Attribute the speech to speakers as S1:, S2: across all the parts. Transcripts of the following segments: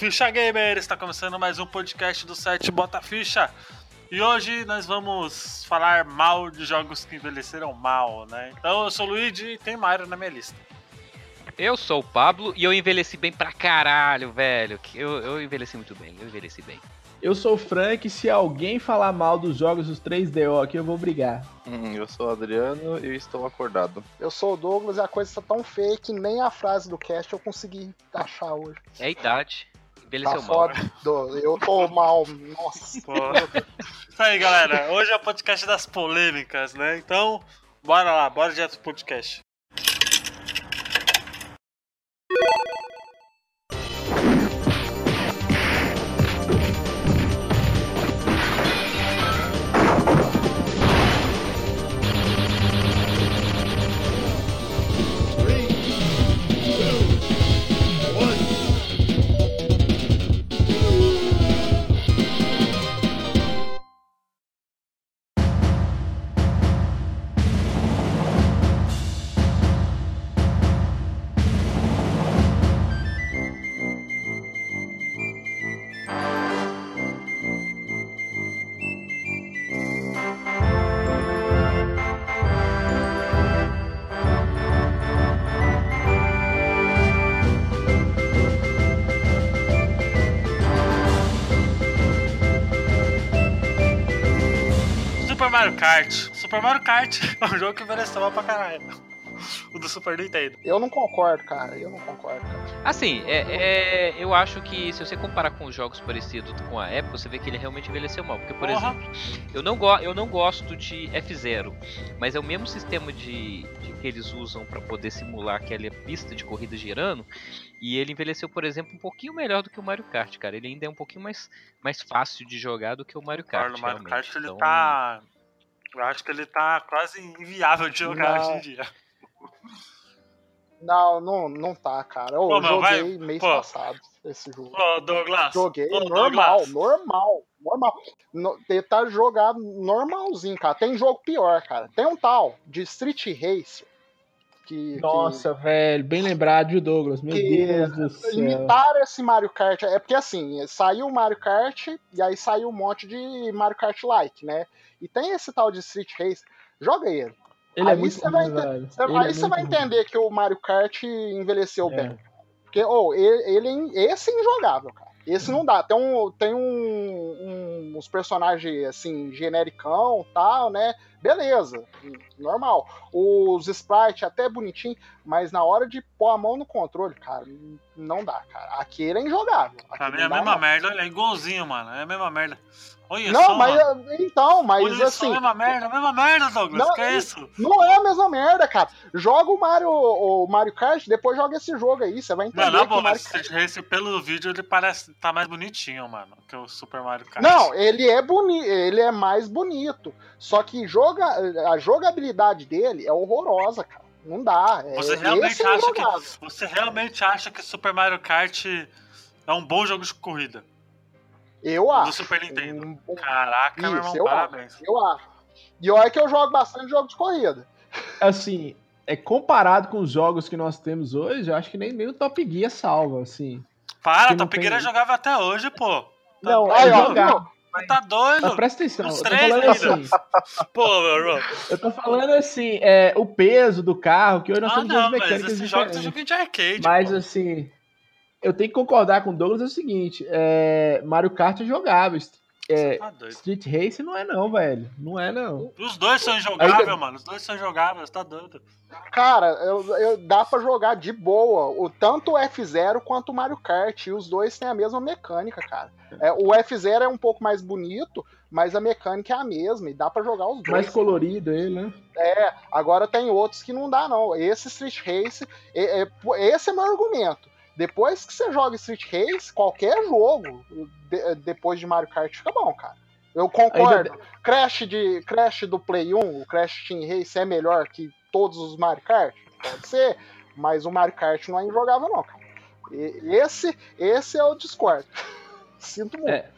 S1: Ficha Gamer, está começando mais um podcast do site Bota Ficha. E hoje nós vamos falar mal de jogos que envelheceram mal, né? Então eu sou o Luigi e tem Mario na minha lista.
S2: Eu sou o Pablo e eu envelheci bem pra caralho, velho. Eu, eu envelheci muito bem, eu envelheci bem.
S3: Eu sou o Frank e se alguém falar mal dos jogos dos 3DO aqui, eu vou brigar.
S4: Hum, eu sou o Adriano e estou acordado.
S5: Eu sou o Douglas e a coisa está tão feia que nem a frase do cast eu consegui achar hoje.
S2: É a idade. Envelheceu
S5: Tá
S2: mal.
S5: foda. Eu tô mal. Nossa.
S1: Pô. Isso aí, galera. Hoje é o podcast das polêmicas, né? Então, bora lá, bora direto pro podcast. Mario Kart. Super Mario Kart é um jogo que envelheceu mal pra caralho. O do Super Nintendo.
S5: Eu não concordo, cara. Eu não concordo, cara.
S2: Assim, é, é, eu acho que se você comparar com os jogos parecidos com a época, você vê que ele realmente envelheceu mal. Porque, por
S1: Porra.
S2: exemplo, eu não, go eu não gosto de F0, mas é o mesmo sistema de, de que eles usam pra poder simular aquela pista de corrida girando. E ele envelheceu, por exemplo, um pouquinho melhor do que o Mario Kart, cara. Ele ainda é um pouquinho mais, mais fácil de jogar do que o Mario Kart.
S1: Agora, no Mario
S2: realmente.
S1: Kart ele
S2: Então,
S1: tá. Eu acho que ele tá quase inviável de jogar
S5: Não.
S1: hoje em dia.
S5: Não, não, não tá, cara. Eu
S1: Pô, meu, vai-
S5: joguei mês
S1: pô.
S5: passado esse jogo.
S1: Ô, Douglas.
S5: Joguei
S1: ô,
S5: normal,
S1: Douglas.
S5: normal, normal. No, tentar jogar normalzinho, cara. Tem jogo pior, cara. Tem um tal de Street Racer. Que, que-
S3: Nossa, velho, bem lembrado de Douglas. Meu
S5: Que-
S3: Deus do céu.
S5: imitaram esse Mario Kart. É porque assim, saiu o Mario Kart e aí saiu um monte de Mario Kart like, né? E tem esse tal de Street Race. Joga ele.
S3: Ele é
S5: aí
S3: muito
S5: você vai. Você- aí
S3: é
S5: você vai entender que o Mario Kart envelheceu
S3: É.
S5: bem. Porque, oh, ele, ele- esse é injogável, cara. Esse não dá. Tem, um, tem um, um- uns personagens, assim, genericão tal, né? Beleza, normal. Os sprites até bonitinho, mas na hora de pôr a mão no controle, cara, não dá, cara. Aquele é injogável.
S1: Pra mim é a
S5: não
S1: mesma
S5: não.
S1: merda, olha, é igualzinho, mano. É a mesma merda. Olha
S5: Não,
S1: só,
S5: mas
S1: mano.
S5: então, mas
S1: Olha só,
S5: assim,
S1: é a mesma merda, a mesma merda, Douglas.
S5: Não,
S1: que é isso?
S5: não é a mesma merda, cara. Joga o Mario, o Mario Kart, depois joga esse jogo aí, você vai entender
S1: Não, na
S5: que o
S1: boa,
S5: Mario
S1: Street Racer pelo vídeo ele parece tá mais bonitinho, mano, que o Super Mario Kart.
S5: Não, ele é bonito, ele é mais bonito. Só que joga, a jogabilidade dele é horrorosa, cara. Não dá. É,
S1: Você realmente
S5: esse é
S1: acha que
S5: injogável.
S1: você realmente acha que Super Mario Kart é um bom jogo de corrida
S5: Eu
S1: do
S5: acho.
S1: Super Nintendo?
S5: Um bom-
S1: Caraca, meu
S5: Isso,
S1: irmão,
S5: eu
S1: parabéns.
S5: Eu acho. E olha que eu jogo bastante jogo de corrida.
S3: Assim, é comparado com os jogos que nós temos hoje, eu acho que nem, nem o Top Gear salva, assim.
S1: Para, Top
S3: tem-
S1: Gear jogava até hoje, pô. Tá
S3: Não,
S5: Aí,
S3: é jogar.
S1: Mas tá doido?
S3: Mas presta atenção,
S1: Os
S3: eu tô
S1: três
S3: falando
S1: ainda.
S3: assim,
S1: Pô, meu irmão.
S3: eu tô falando assim, é, o peso do carro, que hoje nós
S1: Ah,
S3: temos
S1: não, mas
S3: mecânicas
S1: esse jogo é
S3: diferentes.
S1: jogo de arcade.
S3: Mas
S1: pô.
S3: assim, eu tenho que concordar com o Douglas é o seguinte: é, Mario Kart é jogável. É,
S1: Tá.
S3: Street Race não é, não, velho. Não é, não.
S1: Os dois são injogáveis,
S3: Ainda-
S1: mano. Os dois são injogáveis, tá doido.
S5: Cara, eu, eu- dá pra jogar de boa. O, tanto o F0 quanto o Mario Kart. E os dois têm a mesma mecânica, cara. É, o F0 é um pouco mais bonito, mas a mecânica é a mesma. E dá pra jogar os dois.
S3: Mais colorido ele, né?
S5: É, agora tem outros que não dá, não. Esse Street Race, é- é- esse é meu argumento. Depois que você joga Street Race, qualquer jogo, de- depois de Mario Kart, fica bom, cara. Eu concordo. Crash, de, Crash do Play 1, o Crash Team Race é melhor que todos os Mario Kart? Pode ser, mas o Mario Kart não é injogável, não, cara. E- Esse, esse é o discordo. Sinto muito.
S3: É.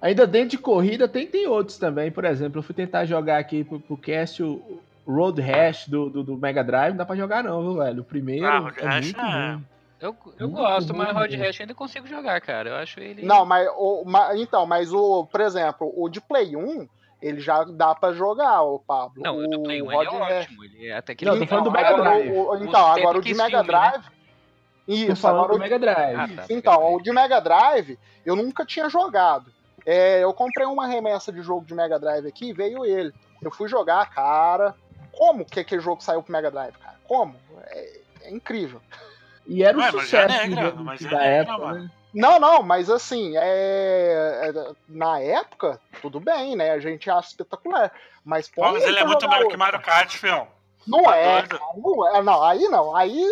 S3: Ainda dentro de corrida tem, tem outros também. Por exemplo, eu fui tentar jogar aqui pro, pro cast o Road Rash do, do, do Mega Drive. Não dá pra jogar, não, viu, velho? O primeiro
S1: Ah,
S3: é muito
S1: é-
S3: ruim.
S2: Eu, eu
S3: Muito
S2: gosto, mas Road. Rash ainda consigo jogar, cara. Eu acho ele.
S5: Não, mas, o, ma- então, mas o, por exemplo, o de Play 1, ele já dá pra jogar, o Pablo.
S2: Não, o do Play 1
S5: Rod
S2: ele é
S5: Rash-
S2: ótimo. Ele é até que
S3: Não, eu tô falando do Mega
S5: agora,
S3: Drive.
S5: o- o-
S2: O
S5: então, agora o de Mega
S2: né?
S5: Drive.
S3: Tô
S5: Isso,
S3: falando
S5: agora
S3: do
S5: o
S3: Mega Drive.
S2: Ah, tá.
S5: Então, o de Mega Drive, eu nunca tinha jogado. É, eu comprei uma remessa de jogo de Mega Drive aqui e veio ele. Eu fui jogar, cara. Como que aquele jogo saiu pro Mega Drive, cara? Como? É, é incrível.
S3: E era um
S1: Ué, mas já
S3: sucesso
S1: negra, mas já
S3: da
S1: negra,
S3: época,
S1: mano.
S3: né?
S5: Não, não, mas assim, é, é- na época, tudo bem, né? A gente acha espetacular. Mas, pô,
S1: mas ele é muito melhor que Mario Kart, fião.
S5: Não
S1: Tá
S5: é,
S1: doido?
S5: cara, não é. Não, aí não. Aí.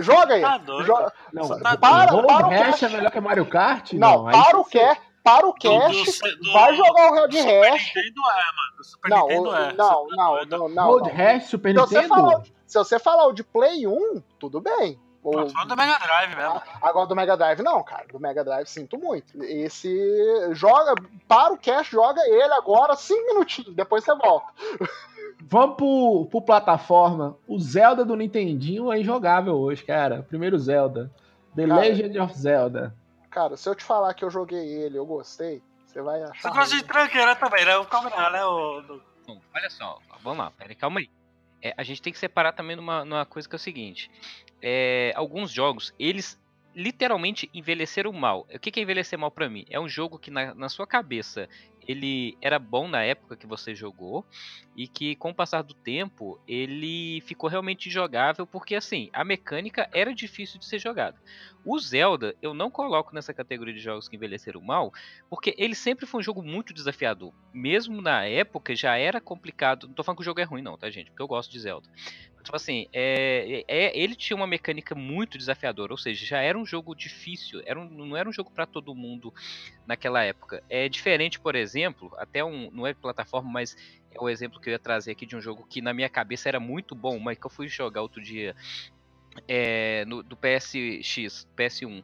S5: Joga aí.
S1: Tá doido.
S5: Joga-
S3: Não,
S1: Tá
S5: para-
S3: Road
S5: para o cast.
S3: é melhor que Mario Kart?
S5: Não,
S3: aí
S5: para o cast, para o
S1: Do- do-
S5: vai jogar o Red Hash.
S1: Nintendo é, Super
S5: Não,
S1: Nintendo é.
S5: não,
S1: tá
S5: não,
S1: doido.
S5: não, não,
S3: Road
S5: não.
S3: Rash, Super Nintendo?
S5: se você falar o de Play 1, tudo bem.
S1: Tô falando do Mega Drive mesmo.
S5: Agora do Mega Drive, não, cara. Do Mega Drive, sinto muito. Esse. Joga. Para o cast, joga ele agora, 5 minutinhos, depois você volta.
S3: Vamos pro, pro plataforma. O Zelda do Nintendinho é injogável hoje, cara. Primeiro Zelda. The
S5: Cara.
S3: Legend of Zelda.
S5: Cara, se eu te falar que eu joguei ele, eu gostei, você vai
S1: Você
S5: achar.
S1: gosta de tranqueira também, né? O Calma, né? O,
S2: olha só, vamos lá, peraí, calma aí. É, a gente tem que separar também numa, numa coisa que é o seguinte: é, alguns jogos, eles literalmente envelheceram mal. O que é envelhecer mal pra mim? É um jogo que na, na sua cabeça ele era bom na época que você jogou e que com o passar do tempo ele ficou realmente jogável porque assim a mecânica era difícil de ser jogada. O Zelda eu não coloco nessa categoria de jogos que envelheceram mal porque ele sempre foi um jogo muito desafiador. Mesmo na época já era complicado. Não tô falando que o jogo é ruim, não, tá, gente? Porque eu gosto de Zelda. Tipo assim, é, é- ele tinha uma mecânica muito desafiadora, ou seja, já era um jogo difícil, era um- não era um jogo para todo mundo naquela época. É diferente, por exemplo, até um. Não é plataforma, mas é o exemplo que eu ia trazer aqui de um jogo que na minha cabeça era muito bom, mas que eu fui jogar outro dia é, no, do PSX, PS1,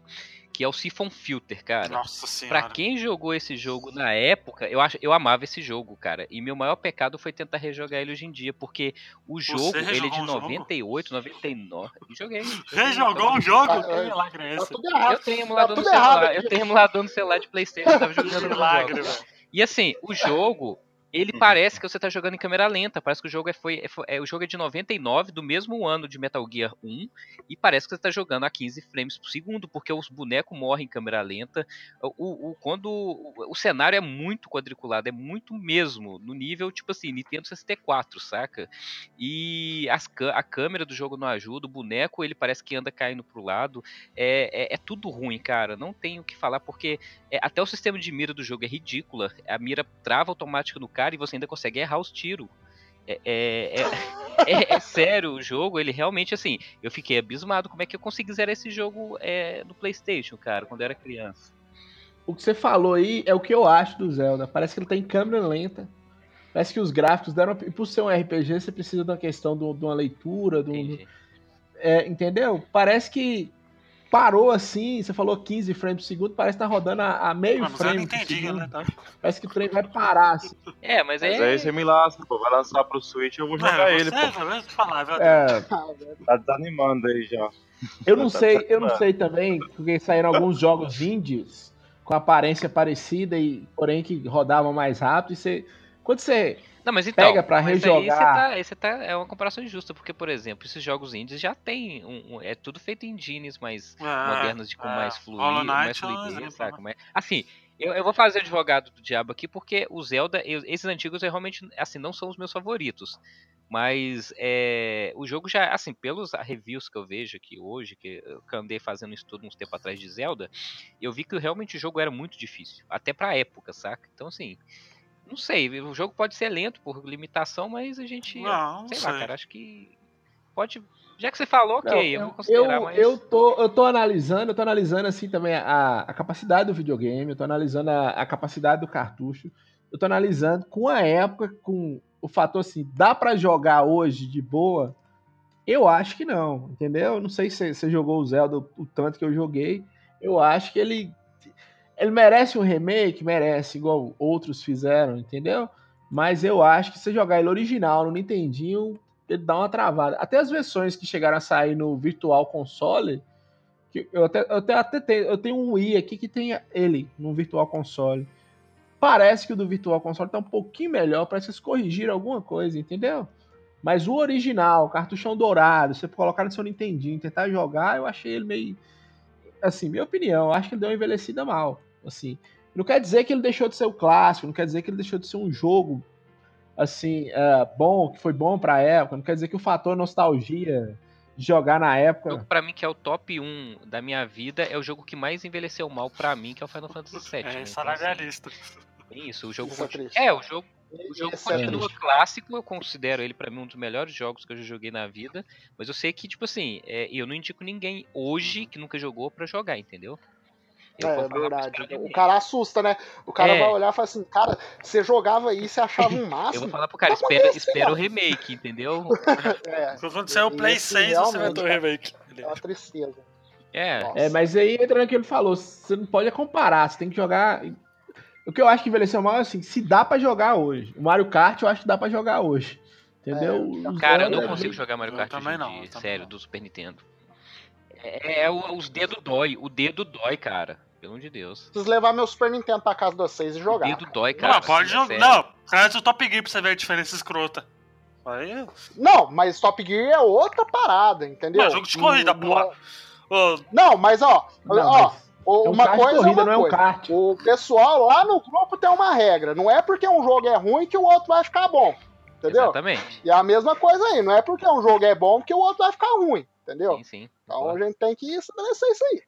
S2: que é o Siphon Filter, cara.
S1: Nossa senhora.
S2: Pra quem jogou esse jogo na época, eu acho, eu amava esse jogo, cara. E meu maior pecado foi tentar rejogar ele hoje em dia, porque o jogo, ele é de
S1: o jogo?
S2: 98, 99. Eu joguei. joguei
S1: Rejogou o
S2: então.
S1: jogo?
S5: Ah,
S1: Que
S5: é.
S1: milagre é
S5: Tá
S1: esse?
S5: tudo errado.
S2: Eu tenho emulador
S5: Tá
S2: no
S5: tudo
S2: celular. Eu tenho emulador no celular de Playstation, eu tava jogando no
S1: Milagre,
S2: jogo.
S1: velho.
S2: E assim, o jogo, ele
S4: Uhum.
S2: parece que você tá jogando em câmera lenta. Parece que o jogo é, foi, é, é- o jogo é de 99, do mesmo ano de Metal Gear 1. E parece que você tá jogando a 15 frames por segundo, porque os bonecos morrem em câmera lenta. O, o- quando o, o cenário é muito quadriculado, é muito mesmo, no nível, tipo assim, Nintendo 64, saca? E as, a câmera do jogo não ajuda, o boneco ele parece que anda caindo pro lado. É, é, é tudo ruim, cara. Não tenho o que falar, porque é, até o sistema de mira do jogo é ridícula. A mira trava automática no cara e você ainda consegue errar os tiros. É, é, é- é- é sério, o jogo, ele realmente, assim, eu fiquei abismado como é que eu consegui zerar esse jogo é, no Playstation, cara, quando eu era criança.
S3: O que você falou aí é o que eu acho do Zelda. Parece que ele tá em câmera lenta. Parece que os gráficos deram. E por ser um RPG, você precisa uma questão do- de uma leitura,
S2: Entendi.
S3: É, entendeu? Parece que parou assim, você falou 15 frames por segundo, parece que tá rodando a, a meio
S1: Mano, mas eu
S3: frame
S1: não
S3: por
S1: entendi,
S3: segundo.
S1: né? Tá?
S3: Parece que o trem vai parar, assim.
S2: É, mas
S4: Mas
S2: é.
S4: aí você me lasca, pô. Vai lançar pro Switch, eu vou jogar ele,
S1: você,
S4: pô.
S1: eu falar.
S3: É,
S5: Ah.
S4: Tá desanimando aí já.
S3: eu não
S4: Tá
S3: sei, eu não sei também, porque saíram alguns jogos indies com aparência parecida e porém que rodavam mais rápido e você quando você
S2: Não, mas então.
S3: pega pra
S2: mas Aí você
S3: rejogar.
S2: tá, aí tá, é uma comparação injusta, porque, por exemplo, esses jogos indies já tem. Um, um- é tudo feito em engines mais
S1: É,
S2: modernos de com
S1: é.
S2: mais, flui,
S1: Hollow
S2: mais
S1: é
S2: fluidez, saca?
S1: né?
S2: Mas, assim, eu, eu vou fazer o advogado do diabo aqui porque o Zelda, eu- esses antigos eu realmente, assim, não são os meus favoritos. Mas é, o jogo já, assim, pelos reviews que eu vejo aqui hoje, que eu andei fazendo um estudo uns tempo atrás de Zelda, eu vi que realmente o jogo era muito difícil, até pra época, saca? Então, assim, não sei, o jogo pode ser lento por limitação, mas a gente,
S1: Não, não
S2: sei,
S1: sei.
S2: lá, cara, acho que pode, já que você falou, ok,
S3: Não,
S2: eu vou
S3: eu,
S2: considerar, mas...
S3: eu, tô, eu tô analisando, eu tô analisando assim também a, a capacidade do videogame, eu tô analisando a, a capacidade do cartucho, eu tô analisando com a época, com o fator assim, dá pra jogar hoje de boa? Eu acho que não, entendeu? Eu não sei se você jogou o Zelda o tanto que eu joguei, eu acho que ele ele merece um remake, merece, igual outros fizeram, entendeu? Mas eu acho que se jogar ele original no Nintendinho, ele dá uma travada. Até as versões que chegaram a sair no Virtual Console, que eu até, eu até, até tenho, eu tenho um Wii aqui que tem ele no Virtual Console. Parece que o do Virtual Console tá um pouquinho melhor, parece que eles corrigiram alguma coisa, entendeu? Mas o original, cartuchão dourado, você colocar no seu Nintendinho tentar jogar, eu achei ele meio. Assim, minha opinião, acho que ele deu uma envelhecida mal. Assim, não quer dizer que ele deixou de ser o clássico, não quer dizer que ele deixou de ser um jogo assim, uh, bom, que foi bom pra época, não quer dizer que o fator nostalgia de jogar na época.
S2: O jogo pra mim que é o top 1 da minha vida é o jogo que mais envelheceu mal pra mim, que é o Final Fantasy VII.
S1: É,
S2: né?
S1: isso é realista.
S2: Tem isso, o jogo
S5: Isso é
S2: é, o jogo, o jogo
S5: é
S2: continua clássico, eu considero ele pra mim um dos melhores jogos que eu já joguei na vida, mas eu sei que tipo assim, é, eu não indico ninguém hoje que nunca jogou pra jogar, entendeu? Eu
S5: É, é verdade. O cara assusta, né? O cara
S2: É.
S5: vai olhar e fala assim, cara, você jogava aí, você achava um
S2: Eu
S5: máximo.
S2: vou falar pro cara,
S5: Tá
S2: espera,
S5: acontecendo.
S2: espera o remake, entendeu?
S5: É,
S1: Quando sair o Play
S5: Esse
S1: 6, você vai ter o remake.
S5: é uma tristeza.
S2: É.
S3: É, mas aí entra no que ele falou, você não pode comparar, você tem que jogar. O que eu acho que envelheceu mal é assim, se dá pra jogar hoje. O Mario Kart eu acho que dá pra jogar hoje. Entendeu? Os
S2: Cara, eu não
S3: é
S2: consigo jogar Mario
S1: Eu
S2: Kart
S1: também não,
S2: dia,
S1: eu também
S2: sério,
S1: não.
S2: do Super Nintendo. É, é, o- os dedos dói, o dedo dói, cara. Pelo amor de Deus.
S5: Preciso levar meu Super Nintendo pra casa de vocês e
S2: O
S5: jogar.
S2: dedo
S5: cara.
S2: dói, cara.
S1: Não, pode
S2: é
S1: jogar. Não, traz o Top Gear pra você ver a diferença escrota. Aí.
S5: Não, mas Top Gear é outra parada, entendeu?
S1: Não, jogo de corrida, porra.
S5: Não, mas ó,
S3: Não,
S5: ó,
S3: mas
S5: o-
S3: é um
S5: uma
S3: kart
S5: coisa
S3: corrida,
S5: é uma
S3: não é um
S5: coisa.
S3: kart.
S5: O pessoal lá no grupo tem uma regra. Não é porque um jogo é ruim que o outro vai ficar bom. Entendeu?
S2: Exatamente.
S5: E é a mesma coisa aí. Não é porque um jogo é bom que o outro vai ficar ruim. Entendeu?
S2: Sim, sim.
S5: Então a gente tem que estabelecer isso aí.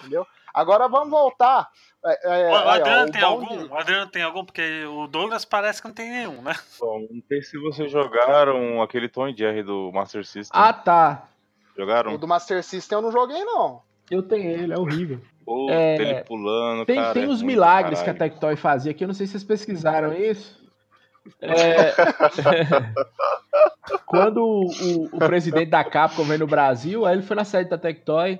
S5: Entendeu? Agora vamos voltar. É, é,
S1: o
S5: ó,
S1: Adriano tem algum?
S5: de-
S1: O Adriano tem algum? Porque o Douglas parece que não tem nenhum, né?
S4: Bom, não sei se vocês jogaram aquele Tom Jerry do Master System.
S3: Ah, tá.
S4: Jogaram?
S5: O do Master System eu não joguei, não.
S3: Eu tenho ele, é horrível.
S4: Pô,
S3: É,
S4: ele pulando,
S3: Tem,
S4: cara.
S3: tem
S4: é
S3: uns milagres
S4: pra
S3: que a
S4: caralho.
S3: Tectoy fazia aqui, eu não sei se vocês pesquisaram isso. É, Quando o, o- presidente da Capcom veio no Brasil, aí ele foi na sede da Tectoy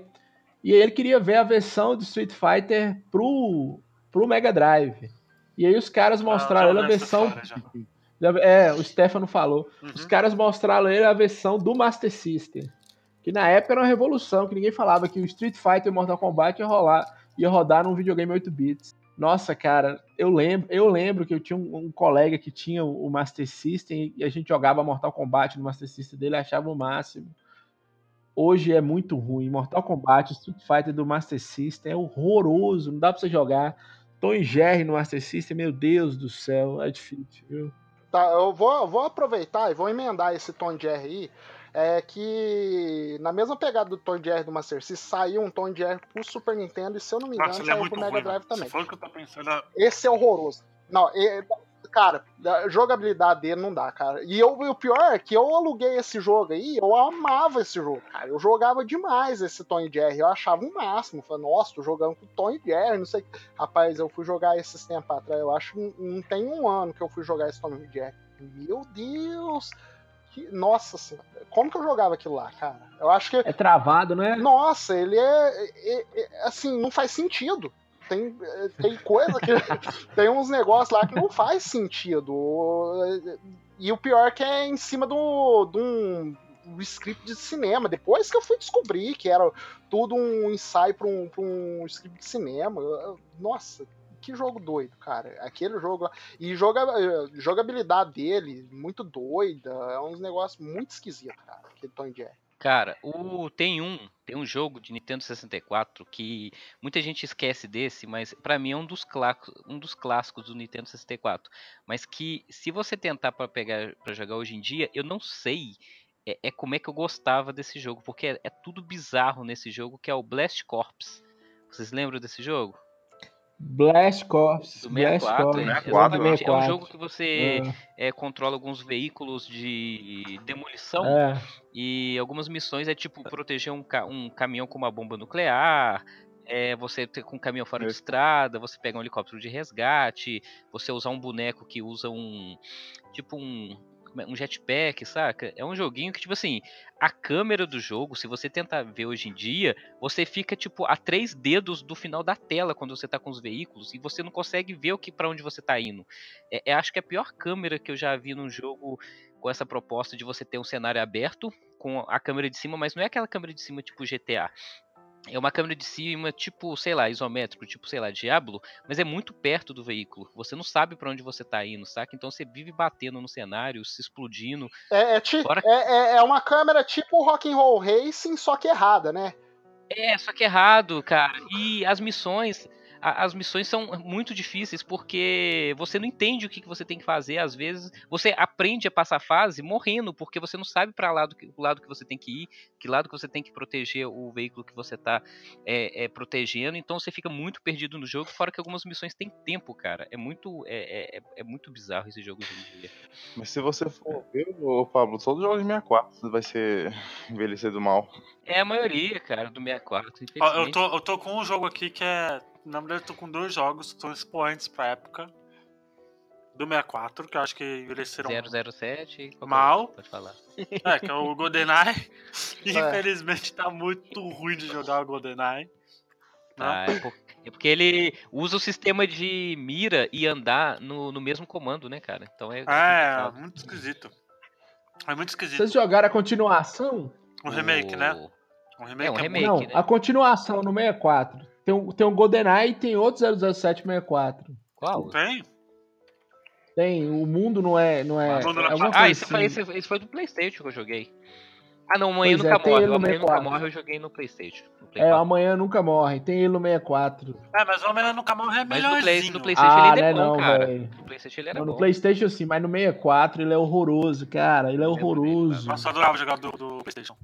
S3: e aí ele queria ver a versão do Street Fighter pro, pro Mega Drive. E aí os caras mostraram
S1: Ah,
S3: ele a versão.
S1: história.
S3: É, o Stefano falou.
S1: Uhum.
S3: Os caras mostraram ele a versão do Master System. Que na época era uma revolução, que ninguém falava que o Street Fighter e o Mortal Kombat ia rolar, ia rodar num videogame 8 bits. Nossa, cara, eu lembro, eu lembro que eu tinha um, um colega que tinha o Master System e a gente jogava Mortal Kombat no Master System dele, achava o máximo. Hoje é muito ruim. Mortal Kombat, Street Fighter do Master System é horroroso, não dá pra você jogar. Tom e Jerry no Master System, meu Deus do céu, é difícil, viu?
S5: Tá, eu vou, vou aproveitar e vou emendar esse Tom Jerry aí. É que na mesma pegada do Tom Jerry do Master System saiu um Tom Jerry pro Super Nintendo e se eu não me engano
S1: Nossa, é
S5: saiu
S1: muito
S5: pro Mega
S1: ruim.
S5: Drive também.
S1: Se o que eu tô pensando, é-
S5: Esse é horroroso. Não, é- cara, a jogabilidade dele não dá, cara. E eu, o pior é que eu aluguei esse jogo aí, eu amava esse jogo, cara. Eu jogava demais esse Tom e Jerry, eu achava o máximo. Falei, nossa, tô jogando com Tom e Jerry, não sei. Rapaz, eu fui jogar esses tempos atrás, eu acho que não tem um ano que eu fui jogar esse Tom e Jerry. Meu Deus! Que, nossa senhora, como que eu jogava aquilo lá, cara? Eu acho que
S3: É travado, não é?
S5: nossa, ele é, é- é- assim, não faz sentido. Tem, é, tem coisa que. tem uns negócios lá que não faz sentido. E o pior é que é em cima do, de um script de cinema. Depois que eu fui descobrir que era tudo um ensaio para um, pra um script de cinema. Nossa, que jogo doido, cara. Aquele jogo lá. E joga, jogabilidade dele, muito doida. É uns negócios muito esquisitos, cara. Aquele Tom e Jerry.
S2: Cara, o, tem um tem um jogo de Nintendo 64 que muita gente esquece desse, mas pra mim é um dos, clássicos, um dos clássicos do Nintendo 64. Mas que se você tentar para pegar para jogar hoje em dia, eu não sei é, é como é que eu gostava desse jogo, porque é, é tudo bizarro nesse jogo, que é o Blast Corps. Vocês lembram desse jogo?
S3: Blast Corps.
S2: Do
S3: Blast
S2: 64,
S3: Corps.
S2: é,
S4: 64,
S2: exatamente. É um
S3: 64.
S2: jogo que você
S3: É,
S2: é, controla alguns veículos de demolição
S3: é.
S2: e algumas missões é tipo proteger um, ca- um caminhão com uma bomba nuclear, é, você ter com um caminhão fora de
S4: É.
S2: estrada, você pega um helicóptero de resgate, você usar um boneco que usa um tipo um é, um jetpack, saca? É um joguinho que tipo assim, a câmera do jogo, se você tentar ver hoje em dia, você fica tipo a três dedos do final da tela quando você tá com os veículos e você não consegue ver o que para onde você tá indo. É, é, acho que é a pior câmera que eu já vi num jogo com essa proposta de você ter um cenário aberto com a câmera de cima, mas não é aquela câmera de cima tipo GTA. É uma câmera de cima, tipo, sei lá, isométrico, tipo, sei lá, Diablo, mas é muito perto do veículo. Você não sabe para onde você tá indo, saca? Então você vive batendo no cenário, se explodindo.
S5: É, é, ti-
S2: Fora-
S5: é, é- é uma câmera tipo Rock and Roll Racing, só que errada, né?
S2: É, só que errado, cara. E as missões, a- as missões são muito difíceis porque você não entende o que, que você tem que fazer. Às vezes você aprende a passar fase morrendo porque você não sabe para lado que, o lado que você tem que ir, que lado que você tem que proteger o veículo que você tá é, é, protegendo. Então você fica muito perdido no jogo. Fora que algumas missões têm tempo, cara. É muito, é, é, é- é muito bizarro esse jogo hoje em dia.
S4: Mas se você for ver, ô Pablo, todos os jogos de 64 vai ser envelhecido mal.
S2: É a maioria, cara, do 64.
S1: Ó,
S2: Infelizmente.
S1: eu, tô, eu tô com um jogo aqui que é. Na verdade, eu tô com dois jogos que são expoentes pra época. Do 64, que eu acho que envelheceram
S2: 007. qual que é o
S1: Mal.
S2: Pode falar.
S1: É, que é o GoldenEye. E infelizmente tá muito ruim de jogar o GoldenEye. Não?
S2: Ah, é, por- é porque ele usa o sistema de mira e andar no, no mesmo comando, né, cara? Então é.
S1: É,
S2: complicado.
S1: muito esquisito. É muito esquisito.
S3: Vocês jogaram a continuação?
S1: Um remake, né?
S2: O-
S1: Um remake
S2: É, um
S1: é
S2: remake.
S3: Não,
S2: né?
S3: a continuação no 64. Tem um, tem um GoldenEye e tem outro 007 64.
S2: Qual?
S1: Tem?
S3: Tem, o mundo não é. Não é,
S1: não é fácil.
S2: Ah, esse foi,
S3: assim.
S2: esse, esse foi do Playstation que eu joguei. Ah não, amanhã
S3: Pois é,
S2: nunca
S3: tem
S2: morre. amanhã nunca
S3: 64.
S2: morre eu joguei no Playstation. No Play
S3: É,
S2: 4.
S3: amanhã nunca morre. Tem ele no 64.
S1: É, mas o Homem nunca morre é
S2: Mas no, Play, no Playstation
S3: Ah,
S2: ele
S3: não é
S2: é bom,
S3: não,
S2: cara.
S3: velho.
S2: No Playstation ele era
S3: Não, no
S2: bom.
S3: Playstation sim, mas no 64 ele é horroroso, cara. Ele é horroroso.
S1: Nossa, eu adorava jogar do, do Playstation.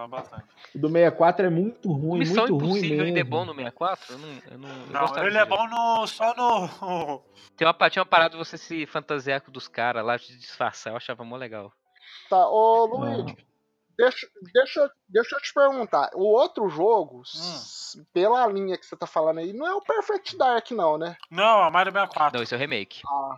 S1: Gostava bastante.
S3: O do 64 é muito
S2: O
S3: ruim,
S2: Missão
S3: muito ruim
S2: Impossível
S3: mesmo.
S2: ainda é bom no 64? Eu não, eu não, eu
S1: Não, ele é bom no, só no.
S2: Tem uma, tinha uma parada de você se fantasiar com dos caras lá, de disfarçar. Eu achava mó legal.
S5: Tá, ô
S3: Não.
S5: Luigi, deixa, deixa, deixa eu te perguntar. O outro jogo, s- pela linha que você tá falando aí, não é o Perfect Dark, não, né?
S1: Não, a Mario 64.
S2: Não, esse é o remake.
S5: Ah,
S2: O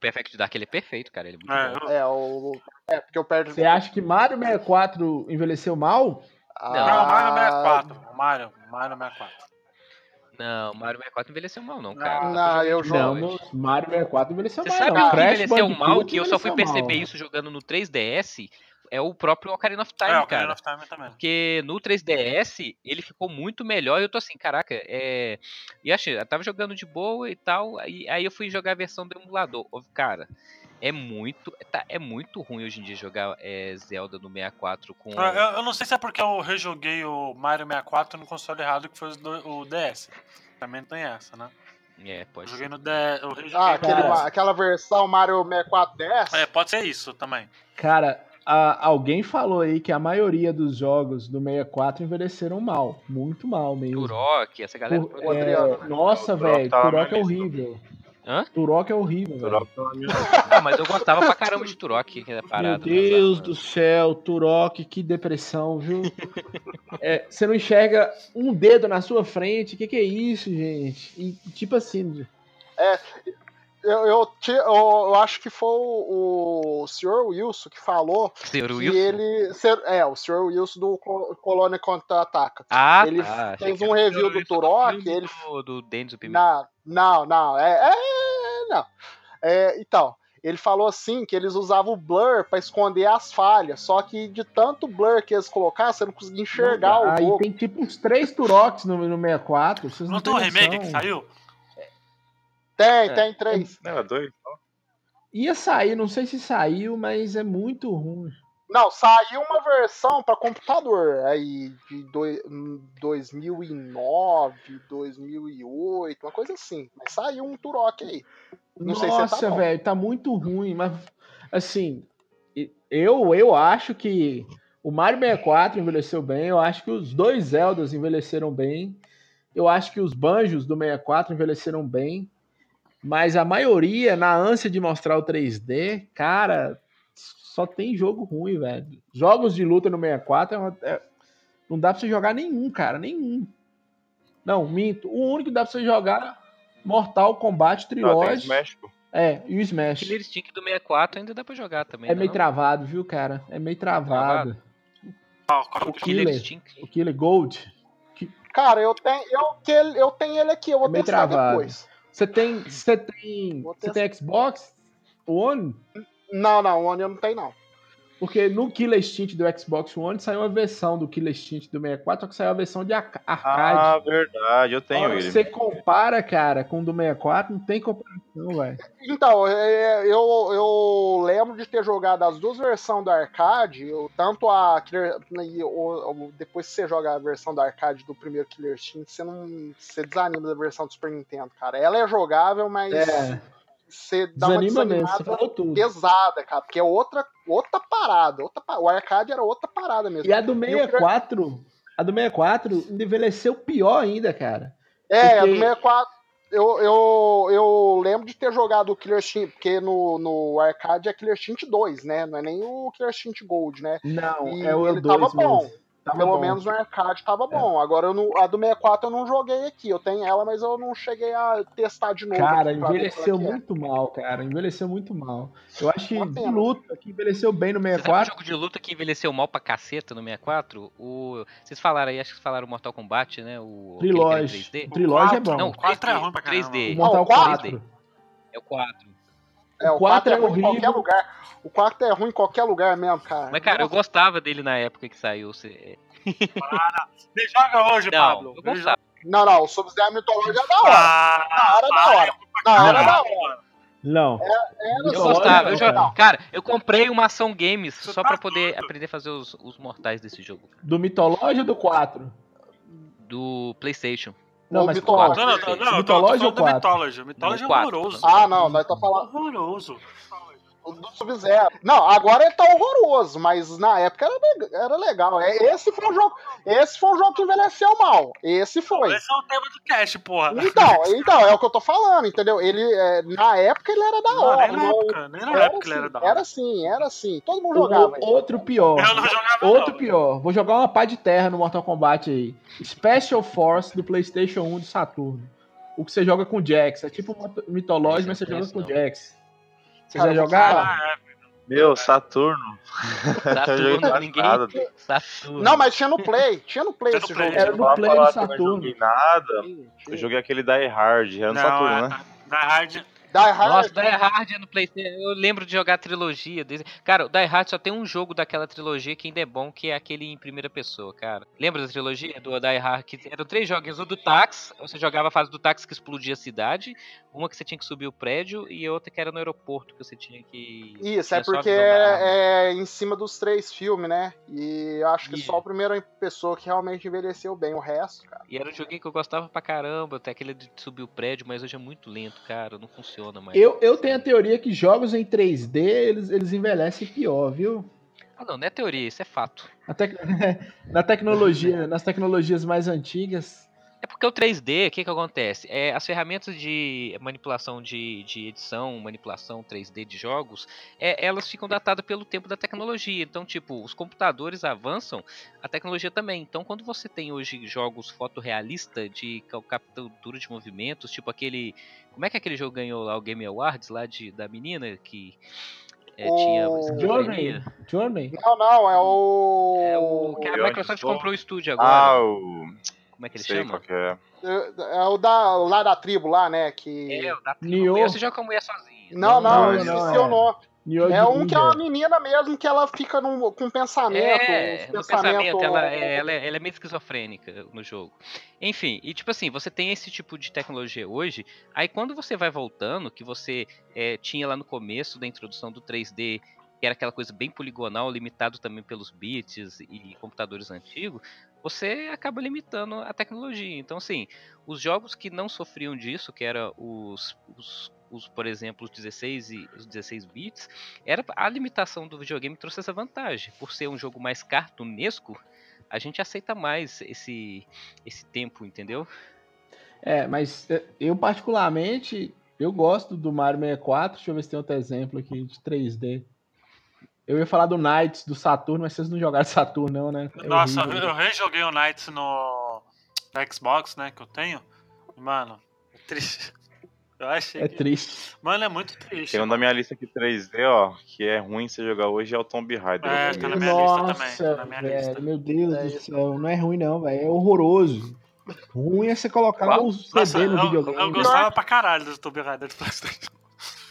S2: Perfect Dark ele é perfeito, cara. Ele é muito
S1: É,
S2: bom.
S5: é, o. É, porque eu perdi.
S3: Você acha que Mario 64 envelheceu mal?
S5: Ah,
S1: Não, o Mario 64. O Mario, Mario 64.
S2: Não, Mario 64 envelheceu mal, não,
S1: Não,
S2: cara.
S5: Não,
S2: jogar
S5: eu jogo.
S3: Não. Mario 64 envelheceu
S2: Você
S3: mal.
S2: sabe
S3: não.
S2: o que
S3: Crash
S2: envelheceu mal,
S3: Bandicoot
S2: que eu só fui perceber
S3: mal.
S2: isso jogando no 3DS, é o próprio Ocarina of Time,
S1: é, o
S2: cara.
S1: Ocarina of Time também.
S2: Porque no 3DS ele ficou muito melhor e eu tô assim, caraca, é. E achei, eu tava jogando de boa e tal, aí, aí eu fui jogar a versão do emulador. Cara, é muito. Tá, é muito ruim hoje em dia jogar é, Zelda no 64 com.
S1: Eu, eu- eu não sei se é porque eu rejoguei o Mario 64 no console errado, que foi o DS. Também tem essa, né?
S2: É, pode
S1: joguei
S2: ser.
S1: no DS.
S5: Ah,
S1: no
S5: aquele, aquela versão Mario 64 DS?
S1: É, pode ser isso também.
S3: Cara, a- alguém falou aí que a maioria dos jogos do 64 envelheceram mal. Muito mal mesmo.
S2: Turok, essa galera.
S3: Por- é,
S5: Adriano, né?
S3: nossa, velho,
S4: na
S3: Turok é horrível.
S2: Hã?
S3: Turok é horrível, velho.
S4: Turok tá
S2: Ah, mas eu gostava pra caramba de Turok, que é
S3: Meu
S2: parada.
S3: Deus do céu, Turok, que depressão, viu? É, você não enxerga um dedo na sua frente, o que, que é isso, gente? E tipo assim,
S5: Eu, eu, te- eu- eu acho que foi o, o Sr. Wilson que falou que
S2: Wilson?
S5: ele. ser- É, o Sr. Wilson do Co- Colônia Contra-Ataca.
S2: Ah,
S5: ele
S2: tá.
S5: fez um
S2: o
S5: review do Turok, ele-
S2: Do, do Dennis o Pimenta.
S5: Não, não, não. É, é, não. É, então, ele falou assim que eles usavam o blur pra esconder as falhas, só que de tanto blur que eles colocaram, você não conseguia enxergar o
S3: aí
S5: jogo.
S3: tem tipo uns três Turoks no, no 64. Vocês não,
S1: Não tem um
S3: têm
S1: remake que saiu?
S5: Tem,
S2: É.
S5: tem três.
S4: Não, é dois.
S3: Ia sair, não sei se saiu, mas é muito ruim.
S5: Não, saiu uma versão pra computador aí de doi- em 2009, 2008, uma coisa assim. Mas saiu um Turok aí. Não sei se tá
S3: Nossa,
S5: bom.
S3: velho, tá muito ruim, mas assim, eu eu acho que o Mario 64 envelheceu bem, eu acho que os dois Zeldas envelheceram bem. Eu acho que os Banjos do 64 envelheceram bem. Mas a maioria, na ânsia de mostrar o 3D, cara, só tem jogo ruim, velho. Jogos de luta no 64 é uma- é- não dá pra você jogar nenhum, cara, nenhum. Não, minto. O único que dá pra você jogar Mortal Kombat
S4: Ah,
S3: Trilogy.
S4: Smash, pô.
S3: É, e o Smash.
S2: Killer Instinct do 64 ainda dá pra jogar também.
S3: É
S2: não
S3: meio travado, viu, cara? É meio travado.
S1: Qual- qual-
S3: O
S2: Killer
S3: Killer,
S2: Instinct.
S3: o Killer Gold.
S5: Cara, eu tenho, eu, eu tenho ele aqui, eu vou
S3: É meio
S5: testar
S3: travado.
S5: depois.
S3: Você tem, você tem, você tem Xbox One?
S5: Não, não, One eu não tenho, não.
S3: Porque no Killer Instinct do Xbox One saiu uma versão do Killer Instinct do 64, só que saiu a versão de arca-
S4: Ah,
S3: arcade.
S4: verdade, eu tenho ele.
S3: você compara, cara, com o do 64, não tem comparação, velho.
S5: Então, é, eu, eu lembro de ter jogado as duas versões do arcade, tanto a Killer, depois que você joga a versão do arcade do primeiro Killer Instinct, você não você desanima da versão do Super Nintendo, cara. Ela é jogável, mas
S3: É,
S5: você dá uma
S3: desanima mesmo, você
S5: desanimada
S3: tudo.
S5: pesada, cara, porque é outra, outra parada. Outra, o arcade era outra parada mesmo.
S3: E a do 64, a do 64 envelheceu pior ainda, cara.
S5: É, a do
S3: Porque-
S5: 64. Eu, eu, eu lembro de ter jogado o Killer Instinct, porque no, no arcade é Killer Instinct 2, né? Não é nem o Killer Instinct Gold, né?
S3: Não,
S5: E
S3: é o
S5: ele
S3: 2
S5: tava bom.
S3: Tava
S5: Pelo
S3: bom.
S5: menos no arcade tava bom. Agora eu não- a do 64 eu não joguei aqui. Eu tenho ela, mas eu não cheguei a testar de novo.
S3: Cara,
S5: ver
S3: envelheceu
S5: é que é.
S3: muito mal, cara. Envelheceu muito mal. Eu acho que de luta que envelheceu bem no
S2: Você sabe um
S3: 64.
S2: jogo de luta que envelheceu mal pra caceta no 64? O... Vocês falaram aí, acho que falaram Mortal Kombat, né? O...
S3: Trilogy.
S2: 3D.
S3: O Trilogy é bom.
S2: Não,
S1: O 4 é
S2: 3D,
S1: ruim pra
S2: 3D.
S3: O Mortal
S5: Não, o quatro.
S3: 4.
S2: É o 4.
S5: É, o
S3: O quatro
S5: 4 é
S3: é
S5: ruim em qualquer lugar. O 4 é ruim em qualquer lugar mesmo, cara.
S2: Mas, cara, eu gostava dele na época que saiu. Você...
S1: Ele joga hoje,
S2: Não,
S1: Pablo.
S2: eu gostava.
S5: Não, não, o Sub-Zero Mythology é da hora.
S1: Ah,
S5: Na hora é da hora. Na hora é da hora.
S3: Não.
S5: Era
S2: Eu
S3: Mythology
S2: gostava. Eu
S3: cara.
S2: Eu comprei uma ação games
S1: Você
S2: só
S1: tá
S2: pra poder
S1: doido.
S2: aprender a fazer os, os mortais desse jogo.
S3: Do Mitológio ou do 4?
S2: Do PlayStation.
S3: Não,
S5: O
S3: mas
S5: Mythology.
S1: Não, não, não,
S3: Mythology
S1: falando
S3: ou
S1: do
S3: quatro?
S1: Mythology. É horroroso.
S5: Ah, não, nós tá falando
S1: Horroroso.
S5: Do Sub-Zero. Não, agora ele tá horroroso, mas na época era, era legal. É, Esse foi um jogo, esse foi um jogo que envelheceu mal. Esse foi.
S1: Esse é o tema do cast, porra.
S5: Então, então, é o que eu tô falando, entendeu? Ele, é, na época ele era da
S1: Não,
S5: hora.
S1: nem na
S5: não-
S1: época, nem na
S5: era,
S1: época ele
S5: assim,
S1: era da hora.
S5: era assim, era assim. Todo mundo jogava.
S3: O- outro pior.
S1: Eu não jogava
S3: Outro
S1: não.
S3: pior. Vou jogar uma pá de terra no Mortal Kombat aí. Special Force do PlayStation 1 de Saturno. O que você joga com o Jax. É tipo um mitológico, mas você joga com o
S2: conheço,
S3: Jax. Você já
S5: eu
S3: jogaram?
S1: Ah, é.
S4: Meu, Saturno. Eu
S2: Saturno, ninguém.
S4: nada.
S2: Saturno.
S5: Não, mas tinha no Play. Tinha no Play
S1: Tinha no
S5: esse
S1: Play.
S5: jogo.
S3: Era no Play do
S4: eu não
S3: Saturno.
S4: joguei nada. Eu joguei aquele Die Hard, era no
S1: Não,
S4: Saturno,
S1: é,
S4: né?
S1: Da Hard.
S5: Die Hard.
S2: Nossa, Die Hard é no PlayStation. Eu lembro de jogar a trilogia desse. Cara, o Die Hard só tem um jogo daquela trilogia que ainda é bom, que é aquele em primeira pessoa, cara. Lembra da trilogia do Die Hard? Que eram três jogos. O do táxi, você jogava a fase do táxi que explodia a cidade. Uma que você tinha que subir o prédio e outra que era no aeroporto, que você tinha que.
S5: Isso,
S2: tinha
S5: é porque é, é em cima dos três filmes, né? E eu acho que
S2: Isso.
S5: só a primeira pessoa que realmente envelheceu bem. O resto, cara.
S2: E era um joguinho que eu gostava pra caramba, até aquele de subir o prédio, mas hoje é muito lento, cara. Não funciona mais.
S3: Eu, eu tenho a teoria que jogos em 3D eles, eles envelhecem pior, viu?
S2: Ah, não, não é teoria, isso é fato.
S3: Na, tec- na tecnologia, nas tecnologias mais antigas.
S2: É porque o 3D, o que que acontece? É, as ferramentas de manipulação de, de edição, manipulação 3D de jogos, é, elas ficam datadas pelo tempo da tecnologia. Então, tipo, os computadores avançam, a tecnologia também. Então, quando você tem hoje jogos fotorrealistas de ca- captura de movimentos, tipo aquele... Como é que aquele jogo ganhou lá o Game Awards, lá de, da menina que é,
S5: O
S2: tinha
S3: Journey. Journey?
S5: Não, não, é o.
S2: É o que a Microsoft comprou o estúdio agora.
S4: Ah, o.
S2: Como é que ele
S4: Sei
S2: chama?
S4: que é.
S5: É o da, lá da tribo, lá, né? Que.
S2: É, o da
S3: Nioh.
S2: tribo. Você joga com a mulher sozinha.
S5: Não, não,
S3: Não,
S5: eu
S3: não,
S5: esqueci
S3: é.
S5: o nome.
S3: Nioh
S5: É um que é uma menina mesmo que ela fica num, com pensamento.
S2: É, no
S5: pensamento-
S2: pensamento, ela é, ela, é, ela é meio esquizofrênica no jogo. Enfim, e tipo assim, você tem esse tipo de tecnologia hoje, aí quando você vai voltando, que você é, tinha lá no começo da introdução do 3D, que era aquela coisa bem poligonal, limitado também pelos bits e computadores antigos, você acaba limitando a tecnologia. Então, assim, os jogos que não sofriam disso, que eram os, os, os, por exemplo, os 16 e os 16 bits, era a limitação do videogame trouxe essa vantagem. Por ser um jogo mais cartunesco, a gente aceita mais esse esse tempo, entendeu?
S3: É, mas é, eu particularmente, eu gosto do Mario 64. Deixa eu ver se tem outro exemplo aqui de 3D. Eu ia falar do Knights, do Saturno, mas vocês não jogaram Saturno, não, né? É
S1: Nossa,
S3: horrível.
S1: eu rejoguei o Knights no, Xbox, né? Que eu tenho. Mano, é triste. Eu achei.
S3: É
S1: que-
S3: triste.
S1: Mano, é muito triste.
S4: Tem um da minha lista aqui 3D, ó, que é ruim você jogar hoje, é o Tomb Raider.
S1: É, tá na minha lista
S3: Nossa,
S1: também, tá na minha
S3: velho,
S1: lista.
S3: meu Deus
S5: É
S3: do céu. Não é ruim, não, velho. É horroroso. Ruim é você colocar
S2: Qual?
S3: o CD
S1: Nossa,
S3: no
S1: eu,
S3: videogame.
S1: eu gostava pra caralho do Tomb Raider do Playstation.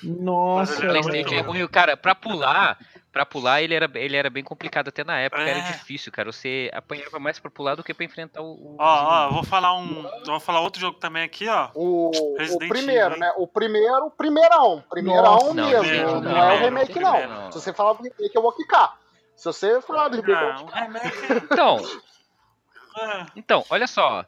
S3: Nossa,
S1: Mas
S2: é
S1: muito
S2: ruim, cara, pra pular, pra pular ele era, ele era bem complicado até na época, era
S1: É.
S2: difícil, cara. Você apanhava mais pra pular do que pra enfrentar o.
S1: Ó, ó, eu
S2: os
S1: vou falar um. Vou falar outro jogo também aqui, ó.
S5: O, o primeiro,
S1: Evil,
S5: né? O primeiro, primeirão. Primeirão
S2: não,
S5: mesmo.
S1: primeiro,
S5: não,
S1: não,
S5: é o remake,
S1: primeiro,
S5: não.
S2: não.
S5: Se você falar do remake, eu vou quicar. Se você falar do remake, eu vou
S1: um
S5: quicar.
S1: remake.
S2: Então,
S1: é,
S2: então, olha só.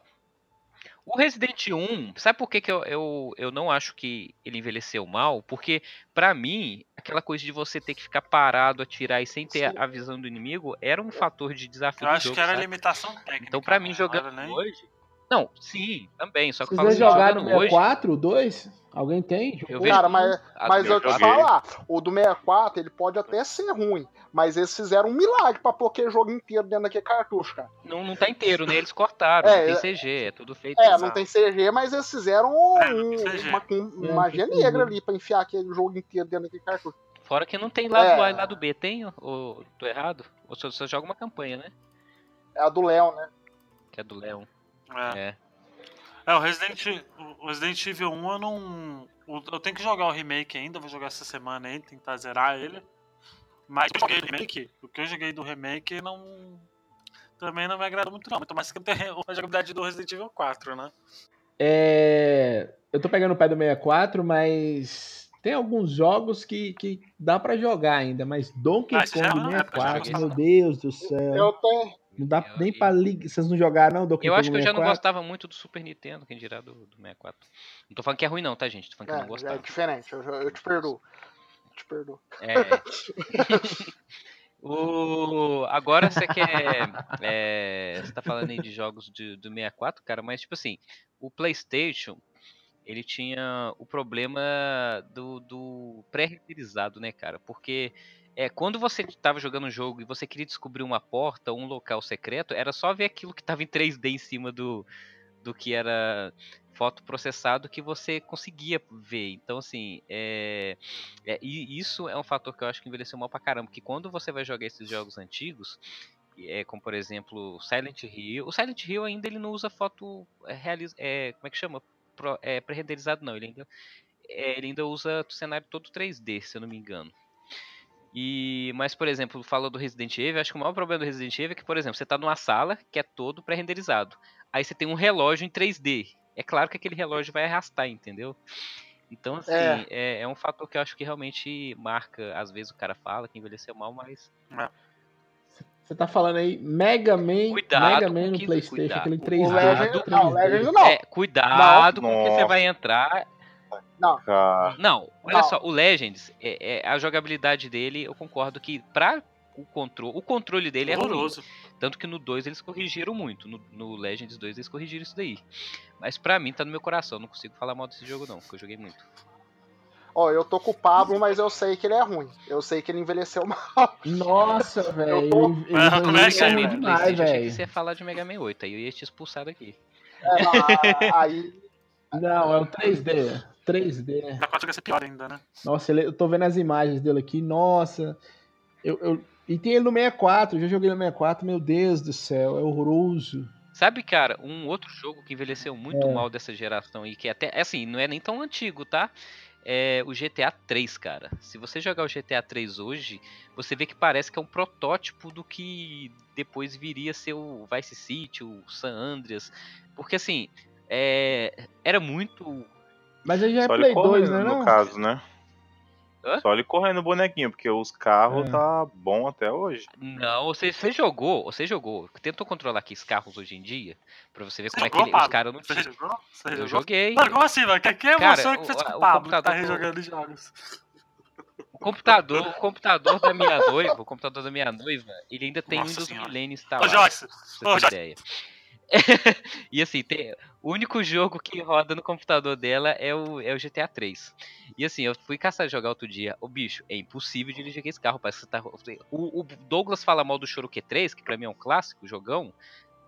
S2: O Resident 1, sabe por que, que eu, eu, eu não acho que ele envelheceu mal? Porque, pra mim, aquela coisa de você ter que ficar parado, atirar e sem ter
S5: Sim.
S2: a visão do inimigo era um fator de desafio
S1: eu acho
S2: jogo,
S1: que era
S2: sabe?
S1: limitação técnica.
S2: Então, pra
S1: né?
S2: mim, jogando
S1: nem-
S2: hoje. Não, sim, também. Só que eu
S3: Vocês
S2: falo assim,
S3: jogaram
S2: jogando
S3: no
S2: hoje.
S3: 64, 2? Alguém tem?
S2: Eu
S5: Cara, mas,
S2: as
S5: mas eu te falar, o do 64, ele pode até ser ruim, mas eles fizeram um milagre pra pôr aquele jogo inteiro dentro daquele cartucho, cara.
S2: Não, não tá inteiro, né? Eles cortaram,
S5: É,
S2: não
S5: é-
S2: tem CG, é tudo feito.
S5: É,
S1: Exato.
S5: não tem CG, mas eles fizeram
S1: É,
S5: um- uma, uma magia negra ali pra enfiar aquele jogo inteiro dentro daquele cartucho.
S2: Fora que não tem lado
S5: É.
S2: A e lado B, tem? Ou tô errado? Ou só, só joga uma campanha, né?
S5: É a do Leon, né?
S2: Que é do Leon.
S1: É.
S2: É.
S1: É, o Resident, o Resident Evil 1 eu não. Eu tenho que jogar o remake ainda, vou jogar essa semana aí, tentar zerar ele. Mas eu joguei o remake, o que eu joguei do remake não. Também não me agradou muito, não. Muito mais que ter a jogabilidade do Resident Evil 4, né?
S3: É, eu tô pegando o pé do 64, mas tem alguns jogos que, que dá pra jogar ainda, mas Donkey
S1: Ah,
S3: Kong
S1: é uma época, já
S3: 64,
S2: joguei.
S3: meu Deus do céu.
S5: Eu tenho.
S3: Não dá
S2: Eu-
S3: nem pra ligar. Vocês não jogaram, não, Donkey
S2: Eu acho que eu já não
S3: 64?
S2: gostava muito do Super Nintendo, quem dirá do, do 64. Não tô falando que é ruim não, tá, gente? Tô falando que eu não
S5: É,
S2: gostava.
S5: é diferente, eu, eu te perdoo. Eu te perdoo.
S2: É. o... Agora você quer. é, Você tá falando aí de jogos de- do 64, cara, mas tipo assim, o PlayStation ele tinha o problema do, do pré-renderizado, né, cara? Porque é, quando você tava jogando um jogo e você queria descobrir uma porta ou um local secreto, era só ver aquilo que tava em 3D em cima do, do que era foto processado que você conseguia ver. Então, assim, é, é, e isso é um fator que eu acho que envelheceu mal pra caramba, porque quando você vai jogar esses jogos antigos, é, como por exemplo Silent Hill, o Silent Hill ainda ele não usa foto é, realis, é, como é que chama? É, pré-renderizado não, ele ainda, é, ele ainda usa o cenário todo 3D, se eu não me engano. E, mas, por exemplo, fala do Resident Evil, acho que o maior problema do Resident Evil é que, por exemplo, você tá numa sala que é todo pré-renderizado. Aí você tem um relógio em 3D. É claro que aquele relógio vai arrastar, entendeu? Então, assim,
S5: É.
S2: é, é um fator que eu acho que realmente marca. Às vezes o cara fala que envelheceu mal, mas.
S3: Você tá falando aí Mega Man,
S2: Cuidado
S3: Mega
S2: com
S3: Man no
S2: que-
S3: Playstation,
S2: cuidado.
S3: aquele
S2: O
S3: 3D.
S5: O Legend,
S3: 3D.
S5: não, o Legend não.
S2: É, cuidado com que você vai entrar.
S4: Cara,
S2: Não, olha
S5: Não.
S2: só, o Legends, é, é, a jogabilidade dele, eu concordo que pra o controle, o controle dele é ruim.
S1: Horroroso.
S2: Tanto que no 2 eles corrigiram muito. No, no Legends 2 eles corrigiram isso daí. Mas pra mim tá no meu coração. Não consigo falar mal desse jogo, não, porque eu joguei muito.
S5: Ó, eu tô com o Pablo, mas eu sei que ele é ruim. Eu sei que ele envelheceu mal.
S3: Nossa, velho.
S5: tô-
S1: Ah, como é que é, velho?
S2: PlayStation, achei que você ia falar de Mega Man 8, aí eu ia te expulsar daqui.
S5: É, não, aí.
S3: Não, é o 3D. 3D.
S1: Na 4 vai ser pior ainda, né?
S3: Nossa, ele- eu tô vendo as imagens dele aqui. Nossa. Eu, eu- e tem ele no 64. Eu já joguei no 64. Meu Deus do céu. É horroroso.
S2: Sabe, cara, um outro jogo que envelheceu muito
S3: É.
S2: mal dessa geração e que até, assim, não é nem tão antigo, tá? É o GTA 3, cara. Se você jogar o GTA 3 hoje, você vê que parece que é um protótipo do que depois viria a ser o Vice City, o San Andreas. Porque, assim, é, era muito
S3: Mas aí já é
S4: só
S3: Play
S4: ele
S3: 2,
S4: correndo,
S3: né?
S4: no
S3: Não?
S4: caso, né?
S2: Hã?
S4: Só ele correndo o bonequinho, porque os carros
S3: É.
S4: tá bom até hoje.
S2: Não, você, você jogou, você jogou. Tentou controlar aqui os carros hoje em dia, pra você ver
S1: Você
S2: como é que
S1: jogou,
S2: ele, os caram não
S1: Você jogou? Você
S2: Eu
S1: jogou?
S2: joguei.
S1: Mano, como assim, mano? Quem quem é
S2: Cara,
S1: você que
S2: o-
S1: fez com
S2: a-
S1: o
S2: o
S1: Pablo que tá
S2: computador-
S1: rejogando jogos?
S2: O computador, o computador da minha noiva, o computador da minha noiva, ele ainda tem
S1: Nossa
S2: Windows
S1: senhora.
S2: Millennium
S1: Ô,
S2: instalado.
S1: Joyce!
S2: pra você
S1: Ô, Joyce!
S2: ideia. e assim, tem, o único jogo que roda no computador dela é o, é o GTA 3. E assim, eu fui caçar jogar outro dia. O bicho, é impossível dirigir esse carro. Parece que tá, o, o Douglas fala mal do Choro Q3, que pra mim é um clássico, jogão.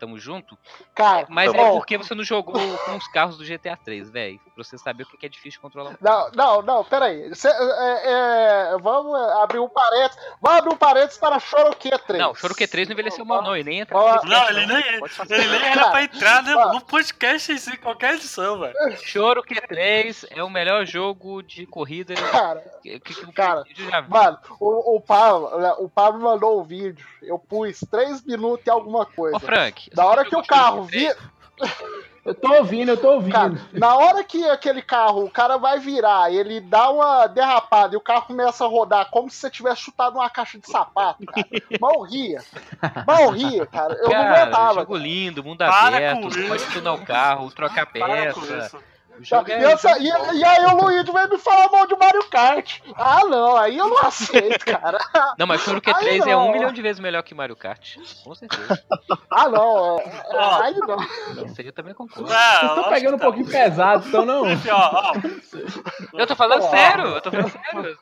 S2: Tamo junto.
S5: Cara,
S2: Mas
S4: Tá
S2: é porque você não jogou com os carros do GTA 3, velho. Pra você saber o que é difícil controlar.
S5: Não, não, não, peraí. Cê, é, é, vamos abrir um parênteses. Vamos abrir um parênteses para Choroque 3.
S2: Não, Choro Q3 não envelheceu mal, não. Ele nem entra
S5: Ó,
S1: Não, ele nem, ele nem era pra entrar no,
S5: ó.
S1: no podcast em si, qualquer edição, velho.
S2: Choro Q3 é o melhor jogo de corrida
S5: Cara,
S2: que, que, que
S5: Cara, mano, o, o, Pablo, né, o Pablo mandou um vídeo. Eu pus 3 minutos e alguma coisa.
S2: Ô, Frank.
S5: Da
S2: você
S5: hora que o carro
S2: Choro Q3?
S5: vira.
S3: Eu tô ouvindo, eu tô ouvindo.
S5: Cara, na hora que aquele carro, o cara vai virar, ele dá uma derrapada e o carro começa a rodar como se você tivesse chutado uma caixa de sapato, cara. Mal ria. Mal ria, cara. Eu não
S2: Cara,
S5: aguentava.
S2: jogo lindo, mundo
S1: Para
S2: aberto,
S1: com
S2: você
S1: isso.
S2: pode tunar o carro, trocar
S1: Para com
S2: peça. O
S5: E,
S2: é.
S5: essa- e- e aí o Luigi veio me falar mal de Mario Kart. Ah, não, aí eu não aceito, cara.
S2: Não, mas Choro
S5: Aí
S2: Q3 é
S5: não.
S2: um milhão de vezes melhor que Mario Kart. Com certeza.
S5: Ah, não. é- é- Aí não.
S2: Isso aí eu também concordo.
S1: Ah,
S3: Vocês estão pegando um
S1: tá.
S3: pouquinho pesado, então não.
S2: Eu tô falando
S5: Ó.
S2: sério, eu tô falando sério.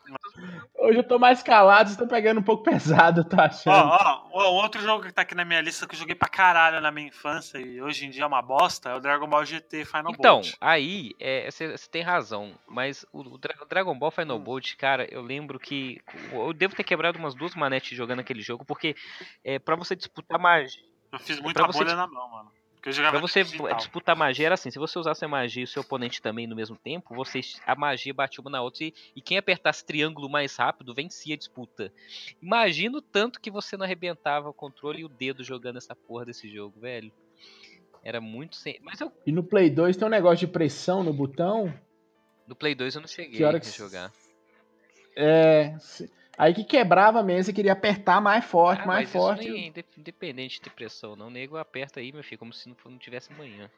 S3: Hoje eu tô mais calado, estão pegando um pouco pesado, eu tô achando.
S1: Ó, ó, ó, outro jogo que tá aqui na minha lista que eu joguei pra caralho na minha infância e hoje em dia é uma bosta é o Dragon Ball GT Final
S2: Então,
S1: Bolt.
S2: aí, você tem razão, mas o, o Dra- o Dragon Ball
S1: Hum.
S2: Final Bolt, cara, eu lembro que eu devo ter quebrado umas duas manetes jogando aquele jogo, porque é, para você disputar magia,
S1: Eu fiz
S2: pra
S1: muita bolha na mão, mano. Porque eu jogava
S2: Pra você
S1: digital.
S2: disputar magia era assim, se você usasse a magia e o seu oponente também no mesmo tempo, vocês, a magia batia uma na outra e, e quem apertasse triângulo mais rápido vencia a disputa. Imagina o tanto que você não arrebentava o controle e o dedo jogando essa porra desse jogo, velho. Era muito sem... Mas eu,
S3: E no Play 2 tem um negócio de pressão no botão.
S2: no Play 2 eu não cheguei
S3: Que hora
S2: a
S3: que
S2: jogar.
S3: É. Aí que quebrava mesmo, você queria apertar mais forte,
S2: Ah,
S3: mais forte.
S2: isso nem é inde- independente de pressão, não. O nego aperta aí, meu filho, como se não, tivesse amanhã.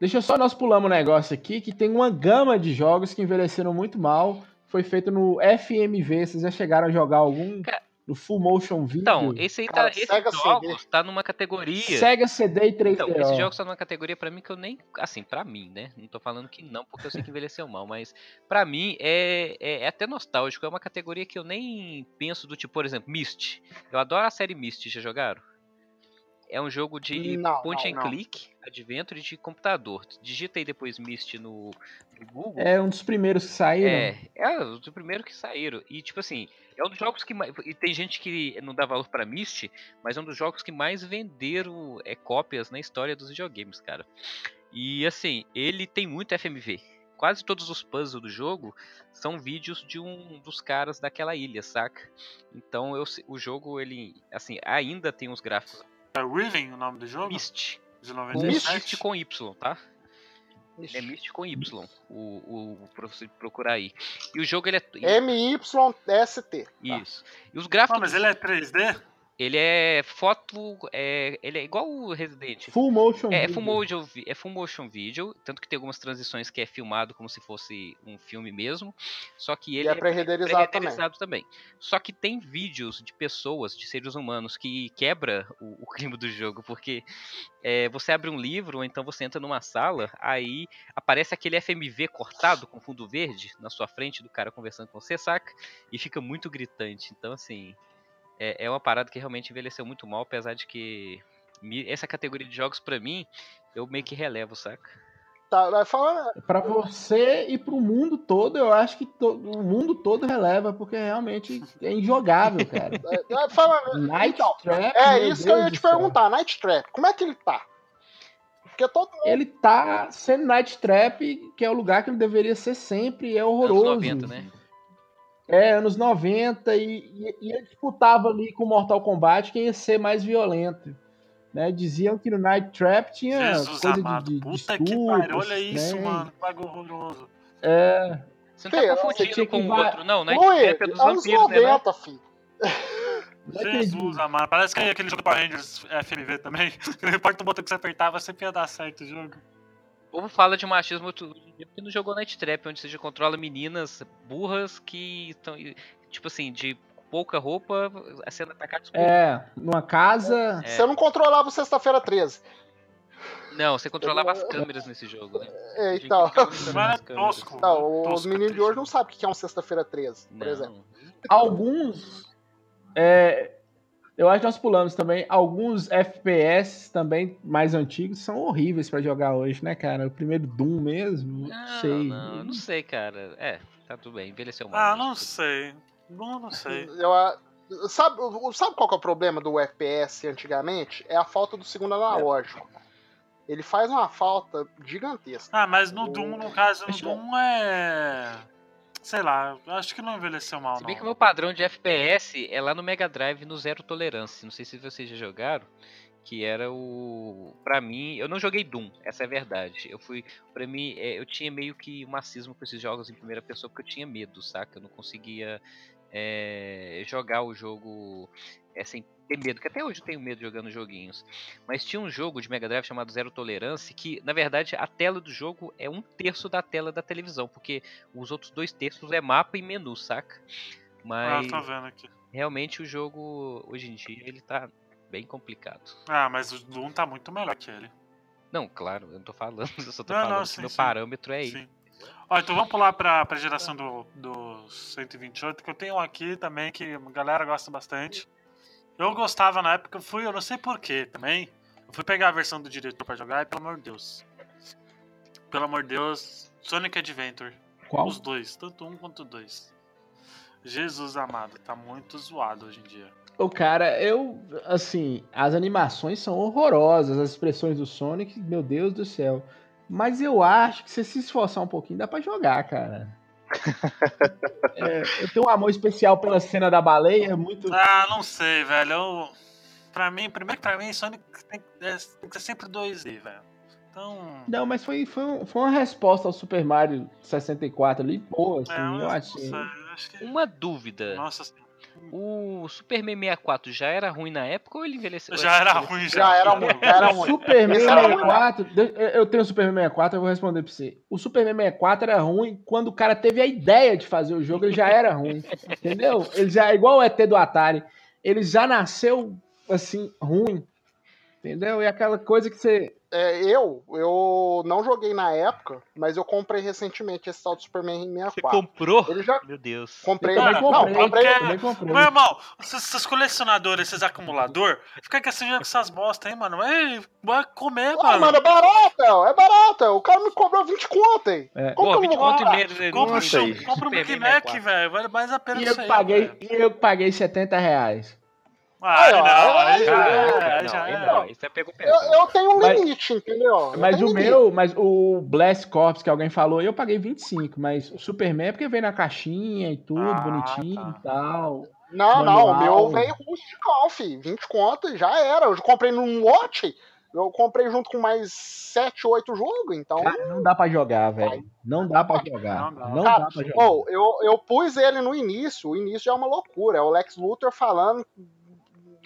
S3: Deixa eu só nós pulamos um negócio aqui que tem uma gama de jogos que envelheceram muito mal. Foi feito no FMV. Vocês já chegaram a jogar algum?
S2: Ca-
S3: No Full Motion Video?
S2: Então, esse aí
S5: Cara,
S2: tá. Esses
S5: Sega CD.
S2: jogos tá numa categoria.
S3: Sega CD e 3DO.
S2: Então, esse jogo está numa categoria pra mim que eu nem. Assim, pra mim, né? Não tô falando que não, porque eu sei que envelheceu mal, mas pra mim é, é, é até nostálgico. É uma categoria que eu nem penso do tipo, por exemplo, Myst. Eu adoro a série Myst, já jogaram? É um jogo de
S5: Não,
S2: point
S5: não,
S2: and
S5: não.
S2: click, adventure de computador. Digita aí depois Myst no, no Google.
S3: É um dos primeiros que saíram.
S2: É, é o do primeiro que saíram. E tipo assim, é um dos jogos que mais. E tem gente que não dá valor pra Myst, mas é um dos jogos que mais venderam é, cópias na história dos videogames, cara. E assim, ele tem muito FMV. Quase todos os puzzles do jogo são vídeos de um dos caras daquela ilha, saca? Então eu, o jogo, ele, assim, ainda tem uns gráficos.
S1: É Riven o nome do jogo?
S2: Myst.
S1: De
S2: Com
S1: 97?
S2: Myst com Y, tá? É Myst com Y, o, o, pra você procurar aí. E o jogo ele é.
S5: MYST.
S2: Isso. E os gráficos.
S1: Ah, mas ele é 3D?
S2: Ele é foto. É, ele é igual o Resident.
S3: Full Motion
S2: É, é
S3: Video.
S2: full motion, é full motion video, tanto que tem algumas transições que é filmado como se fosse um filme mesmo. Só que ele
S5: E é pré-renderizado também.
S2: pré-renderizado também. Só que tem vídeos de pessoas, de seres humanos, que quebra o, o clima do jogo, porque é, você abre um livro, ou então você entra numa sala, aí aparece aquele FMV cortado com fundo verde na sua frente do cara conversando com você, saca? E fica muito gritante. Então, assim, é, é uma parada que realmente envelheceu muito mal, apesar de que essa categoria de jogos, pra mim, eu meio que relevo, saca?
S5: Tá, vai falar.
S3: Pra você e pro mundo todo, eu acho que to- o mundo todo releva, porque realmente é injogável, cara.
S5: Vai falar.
S3: Night
S5: Então,
S3: Trap,
S5: É isso que eu
S3: Deus
S5: ia te
S3: céu.
S5: perguntar, Night Trap, como é que ele tá? Porque todo mundo.
S3: Ele tá sendo Night Trap, que é o lugar que ele deveria ser sempre, e é horroroso.
S2: Anos 90, né?
S3: É, anos 90, e, e, e ele disputava ali com Mortal Kombat quem ia ser mais violento. Né? Diziam que no Night Trap tinha
S1: Jesus
S3: coisa
S1: amado.
S3: de, de,
S1: Puta que
S3: estupros,
S1: pariu, olha isso,
S3: né?
S1: mano. Que bagulho horroroso.
S3: É,
S2: Você não tá
S5: você
S2: confundindo
S3: tinha
S2: com
S3: que
S2: o outro, não. Night
S5: Luiz,
S2: Trap é dos
S5: anos
S2: vampiros, né? não?
S5: 90, filho.
S3: não entendi.
S1: Jesus amado. Parece que aquele jogo Power Rangers FMV também. Não importa o botão que você apertava, sempre ia dar certo o jogo.
S2: O povo fala de machismo outro dia porque não jogou Night Trap, onde você já controla meninas burras que estão, tipo assim, de pouca roupa, sendo atacadas por...
S3: É, numa casa.
S2: É.
S5: Você não controlava o Sexta-feira 13.
S2: Não, você controlava as câmeras nesse jogo, né?
S5: É, então.
S1: é tosco.
S5: Não, os
S1: Tosco,
S5: meninos de hoje não sabem o que é um Sexta-feira 13, por exemplo.
S3: Alguns. é, Eu acho que nós pulamos também. Alguns FPS também mais antigos são horríveis pra jogar hoje, né, cara? O primeiro Doom mesmo, não,
S2: Não,
S3: sei.
S2: não, não sei, cara. É, tá tudo bem, envelheceu mal.
S1: Ah, não
S2: tudo-
S1: sei. Não, não sei.
S5: Eu, ah, sabe, sabe qual que é o problema do FPS antigamente? É a falta do segundo analógico. Ele faz uma falta gigantesca.
S1: Ah, mas no Doom, no caso, no Doom é. Sei lá, acho que não envelheceu mal,
S2: Se bem que o
S1: não.
S2: meu padrão de FPS é lá no Mega Drive no Zero Tolerância. Não sei se vocês já jogaram. Que era o. Pra mim, eu não joguei Doom, essa é a verdade. Eu fui. Pra mim, é, eu tinha meio que um macismo com esses jogos em primeira pessoa porque eu tinha medo, saca? Eu não conseguia é, jogar o jogo é, sem ter medo, que até hoje eu tenho medo jogando joguinhos. Mas tinha um jogo de Mega Drive chamado Zero Tolerância que, na verdade, a tela do jogo é um terço da tela da televisão, porque os outros dois terços é mapa e menu, saca?
S1: Ah,
S2: Mas
S1: aqui.
S2: realmente o jogo hoje em dia ele tá bem complicado.
S1: Ah, mas o Doom tá muito melhor que ele.
S2: Não, claro, eu não tô falando, eu só tô
S1: Não, não,
S2: falando
S1: sim,
S2: que meu
S1: sim.
S2: parâmetro é ele.
S1: Sim. Ó, então vamos pular pra, pra geração do, do 128, que eu tenho um aqui também que a galera gosta bastante. Eu gostava na época, eu fui, eu não sei porquê também. Eu fui pegar a versão do diretor pra jogar e, pelo amor de Deus. Pelo amor de Deus, Sonic Adventure.
S3: Qual?
S1: Os dois, tanto um quanto dois. Jesus amado, tá muito zoado hoje em dia.
S3: O cara, eu, assim, as animações são horrorosas, as expressões do Sonic, meu Deus do céu. Mas eu acho que se você se esforçar um pouquinho, dá pra jogar, cara. É, eu tenho um amor especial pela cena da baleia, muito.
S1: Ah, não sei, velho. Eu, pra mim, primeiro que pra mim, Sonic tem, é, tem que ser sempre 2D, velho. Então.
S3: Não, mas foi, foi, um- foi uma resposta ao Super Mario 64 ali, boa, assim,
S1: é, eu
S3: eu achei.
S1: sei, eu acho que.
S2: Uma dúvida,
S1: Nossa senhora.
S2: O Superman 64 já era ruim na época ou ele envelheceu?
S1: Já era ruim, já.
S5: Já era ruim, já era ruim.
S3: Superman
S5: Esse era ruim,
S3: 64, de- eu tenho o Superman 64, eu vou responder pra você. O Superman 64 era ruim quando o cara teve a ideia de fazer o jogo, ele já era ruim. entendeu? Ele já, igual o ET do Atari, ele já nasceu assim, ruim. Entendeu? E aquela coisa que você.
S5: É, eu, eu não joguei na época, mas eu comprei recentemente esse tal do Superman
S2: Você
S5: 64.
S2: comprou?
S5: Ele já
S2: Meu Deus.
S5: comprei.
S1: Cara,
S3: comprei,
S5: não, comprei.
S1: porque-
S3: também comprei.
S1: Meu irmão, esses, esses colecionadores, esses acumulador, fica assim com essas bosta aí, mano. Ei, vai comer,
S5: Ah,
S1: mano.
S5: mano, é barato, é barato. O cara me cobrou 20 conto aí.
S3: É.
S5: Como
S2: Pô,
S5: que eu
S2: 20
S5: não vou
S2: conto e meio. né?
S1: Compra um,
S2: Não
S1: compra um Mac,
S2: 64.
S1: velho. Vale mais a pena
S3: E
S1: isso
S3: eu
S1: aí.
S3: paguei, e eu paguei 70 reais.
S1: Ah, não, já
S2: não,
S1: já
S2: não, isso é
S5: Eu, tenho um
S3: Mas-
S5: limite, entendeu? Eu
S3: Mas o
S5: limite.
S3: meu, mas o Blast Corps que alguém falou, eu paguei 25, mas o Superman é porque veio na caixinha e tudo,
S1: Ah,
S3: bonitinho
S1: tá.
S3: e tal.
S5: Não, não, o
S3: manual.
S5: meu veio rusticão, fi. 20 conto e já era. Eu comprei num lote. Eu comprei junto com mais 7, 8 jogos, então.
S3: Cara, não dá pra jogar, velho. Não dá pra jogar.
S1: Não dá.
S3: Não
S5: Cara,
S3: dá pra jogar.
S5: Ou, eu, eu pus ele no início, o início já é uma loucura. É o Lex Luthor falando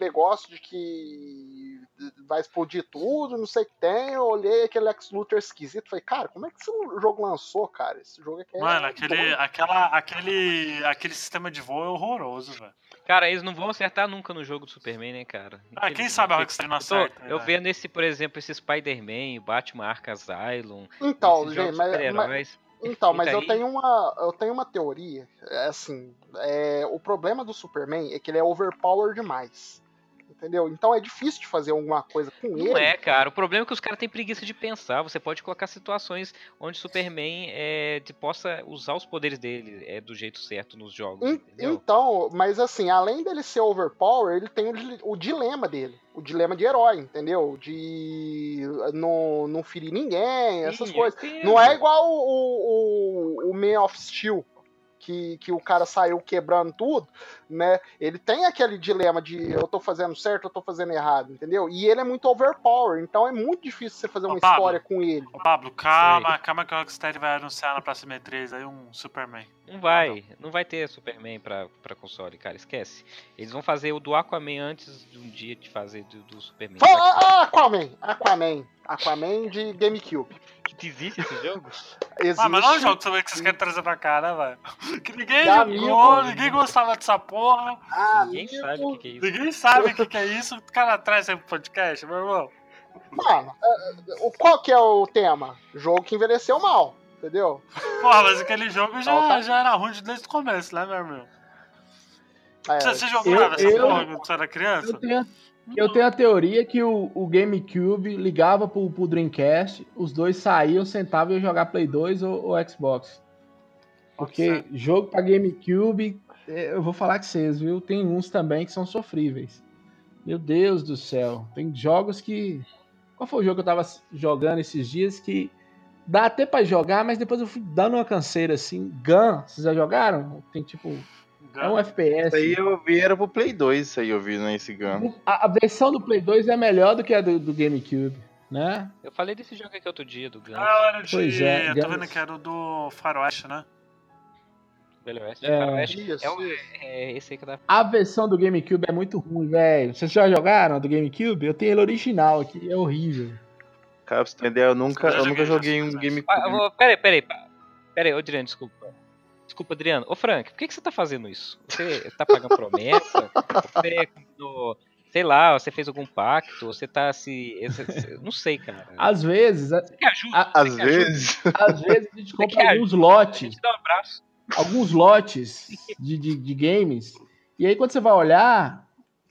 S5: negócio de que vai explodir tudo, não sei o que tem. Eu olhei aquele Lex Luthor esquisito falei, cara, como é que esse jogo lançou, cara? Esse jogo aqui é.
S1: Mano, aquele, aquela, aquele, aquele sistema de voo é horroroso, velho.
S2: Cara, eles não vão acertar nunca no jogo do Superman, né, cara?
S1: Ah, quem sabe a Rockstar não
S2: Eu, tô-
S1: acerta.
S2: eu
S1: velho.
S2: vendo esse, por exemplo, esse Spider-Man, Batman Arkham Asylum,
S5: Então, gente, mas, mas. Então, mas eu tenho uma, eu tenho uma teoria, é assim, é, o problema do Superman é que ele é overpower demais. Entendeu? Então é difícil de fazer alguma coisa com ele.
S2: Não é, cara. O problema é que os caras têm preguiça de pensar. Você pode colocar situações onde Superman é, possa usar os poderes dele é, do jeito certo nos jogos?
S5: Então, mas assim, além dele ser overpower, ele tem o, o dilema dele. O dilema de herói, entendeu? De não, não ferir ninguém, essas
S2: Sim,
S5: coisas. Não é igual o, o, o Man of Steel, que, que o cara saiu quebrando tudo, né? Ele tem aquele dilema de eu tô fazendo certo, eu tô fazendo errado, entendeu? E ele é muito overpower, então é muito difícil você fazer
S1: Ô,
S5: uma
S1: Pablo.
S5: história com ele.
S1: Ô, Pablo, calma, calma que a Rockstar vai anunciar na próxima E3 aí um Superman.
S2: Não vai, não vai ter Superman pra, pra console, cara, esquece. Eles vão fazer o do Aquaman antes de um dia de fazer do, do Superman.
S5: Fala, ah, Aquaman, Aquaman, Aquaman de GameCube.
S2: Que existe esse jogo?
S5: Existe.
S1: Ah, mas não é um jogo que vocês querem trazer pra cá, né, velho? Que ninguém jogou,
S5: amigo.
S1: ninguém gostava dessa porra,
S5: Ah,
S2: Ninguém
S5: amigo.
S2: sabe o que, que é isso.
S1: ninguém sabe o que, que é isso, o cara traz aí pro podcast, meu irmão.
S5: Mano, é, o- qual que é o tema? Jogo que envelheceu mal, entendeu?
S1: Porra, mas aquele jogo já,
S5: tá-
S1: já era ruim desde o começo, né, meu irmão?
S5: É,
S1: Você, você jogava essa
S3: eu-
S1: porra quando você era criança?
S3: Eu tenho, eu tenho a teoria que o, o GameCube ligava pro, pro Dreamcast, os dois saíam, sentavam e iam jogar Play 2 ou, ou Xbox. Porque jogo pra GameCube, é, eu vou falar com vocês, viu? Tem uns também que são sofríveis. Meu Deus do céu. Tem jogos que. Qual foi o jogo que eu tava jogando esses dias que dá até pra jogar, mas depois eu fui dando uma canseira assim. Gun, vocês já jogaram? Tem tipo. É um FPS.
S4: Isso aí eu vi, era pro Play 2, isso aí eu vi nesse Gun.
S3: A, a versão do Play 2 é melhor do que a do, do GameCube, né?
S2: Eu falei desse jogo aqui outro dia, do Gun.
S1: Ah, era de.
S3: Pois é,
S1: eu tô
S3: Guns.
S1: vendo que era o do Faroeste, né?
S2: Velho Oeste.
S3: É.
S2: Oeste é, o-
S5: isso.
S2: é esse aí que dá.
S3: A versão do GameCube é muito ruim, velho. Vocês já jogaram a do GameCube? Eu tenho ele original aqui, é horrível.
S4: Cara, pra você ideia, eu nunca,
S1: Eu
S4: eu nunca
S1: joguei,
S4: joguei
S1: já
S4: um
S1: joguei.
S4: GameCube.
S2: Ah, peraí, peraí. Peraí, ô Adriano, desculpa. Desculpa, Adriano. Ô, Frank, por que, que você tá fazendo isso? Você tá pagando promessa? Você combinou- Sei lá, você fez algum pacto? Você tá se. esse- Não sei, cara.
S3: Às vezes, a-
S2: Você quer ajuda?
S3: a-
S2: Você
S4: Às
S2: quer ajuda?
S4: vezes.
S3: às vezes a gente compra alguns
S2: A
S3: lotes,
S2: gente dá um abraço.
S3: Alguns lotes de, de, de games. E aí quando você vai olhar,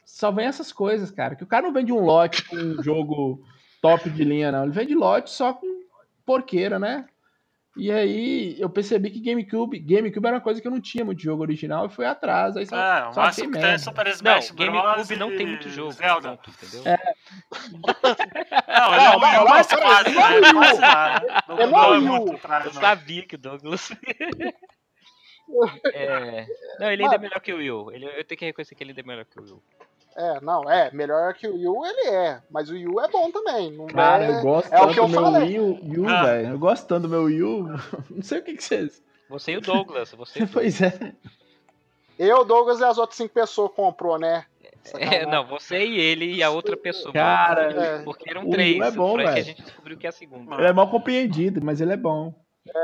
S3: só vem essas coisas, cara. Que o cara não vende um lote com um jogo top de linha, não. Ele vende lote só com porqueira, né? E aí eu percebi que GameCube, GameCube era uma coisa que eu não tinha muito jogo original e fui atrás. Aí só,
S1: É, o
S3: só
S1: que tem é. Super
S2: Não,
S1: Smash Bros.
S2: GameCube não
S1: e
S2: tem muito jogo.
S1: Zelda.
S2: Ponto, entendeu?
S1: Não, ele é o
S5: Não,
S1: Wii U,
S5: não,
S1: quase,
S5: não é
S1: né? Quase. Não,
S5: É
S1: não
S5: não
S1: é atrás,
S2: Eu
S1: não.
S2: sabia que o Douglas. É, Não, ele ainda é melhor que o Will. Ele, eu tenho que reconhecer que ele ainda é melhor que o Will.
S5: É, não, é, melhor que o Wii U ele é, mas o Wii U é bom também. Não
S3: Cara,
S5: é...
S3: eu gosto
S5: é o
S3: tanto
S5: que
S3: do meu
S5: falei.
S3: Wii U,
S1: Ah.
S3: velho. Eu gosto tanto do meu Wii U. Não sei o que que vocês...
S2: Você e o Douglas. Você e o
S3: Pois é.
S5: Eu, Douglas e as outras cinco pessoas comprou, né?
S2: É, não, você e ele e a outra pessoa.
S3: Cara,
S5: É.
S2: Porque eram
S3: o
S2: três.
S3: Will é bom,
S2: o Frank, a
S3: velho.
S2: gente descobriu que é a segunda.
S3: Ele é mal compreendido, mas ele é bom.
S2: É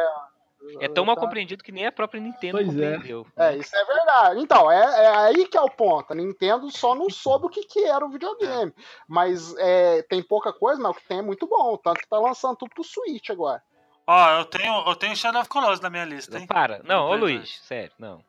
S2: tão mal
S5: Tá.
S2: compreendido que nem a própria Nintendo
S3: Pois é.
S2: compreendeu.
S5: É, isso é verdade. Então, é, é aí que é o ponto. A Nintendo só não soube o que, que era o videogame. Mas é, tem pouca coisa, mas o que tem é muito bom. Tanto que tá lançando tudo pro Switch agora.
S1: Ó, eu tenho, eu tenho Shadow of Colossus na minha lista, hein?
S2: Para. Não, ô
S1: Play
S2: Luiz, sério, não.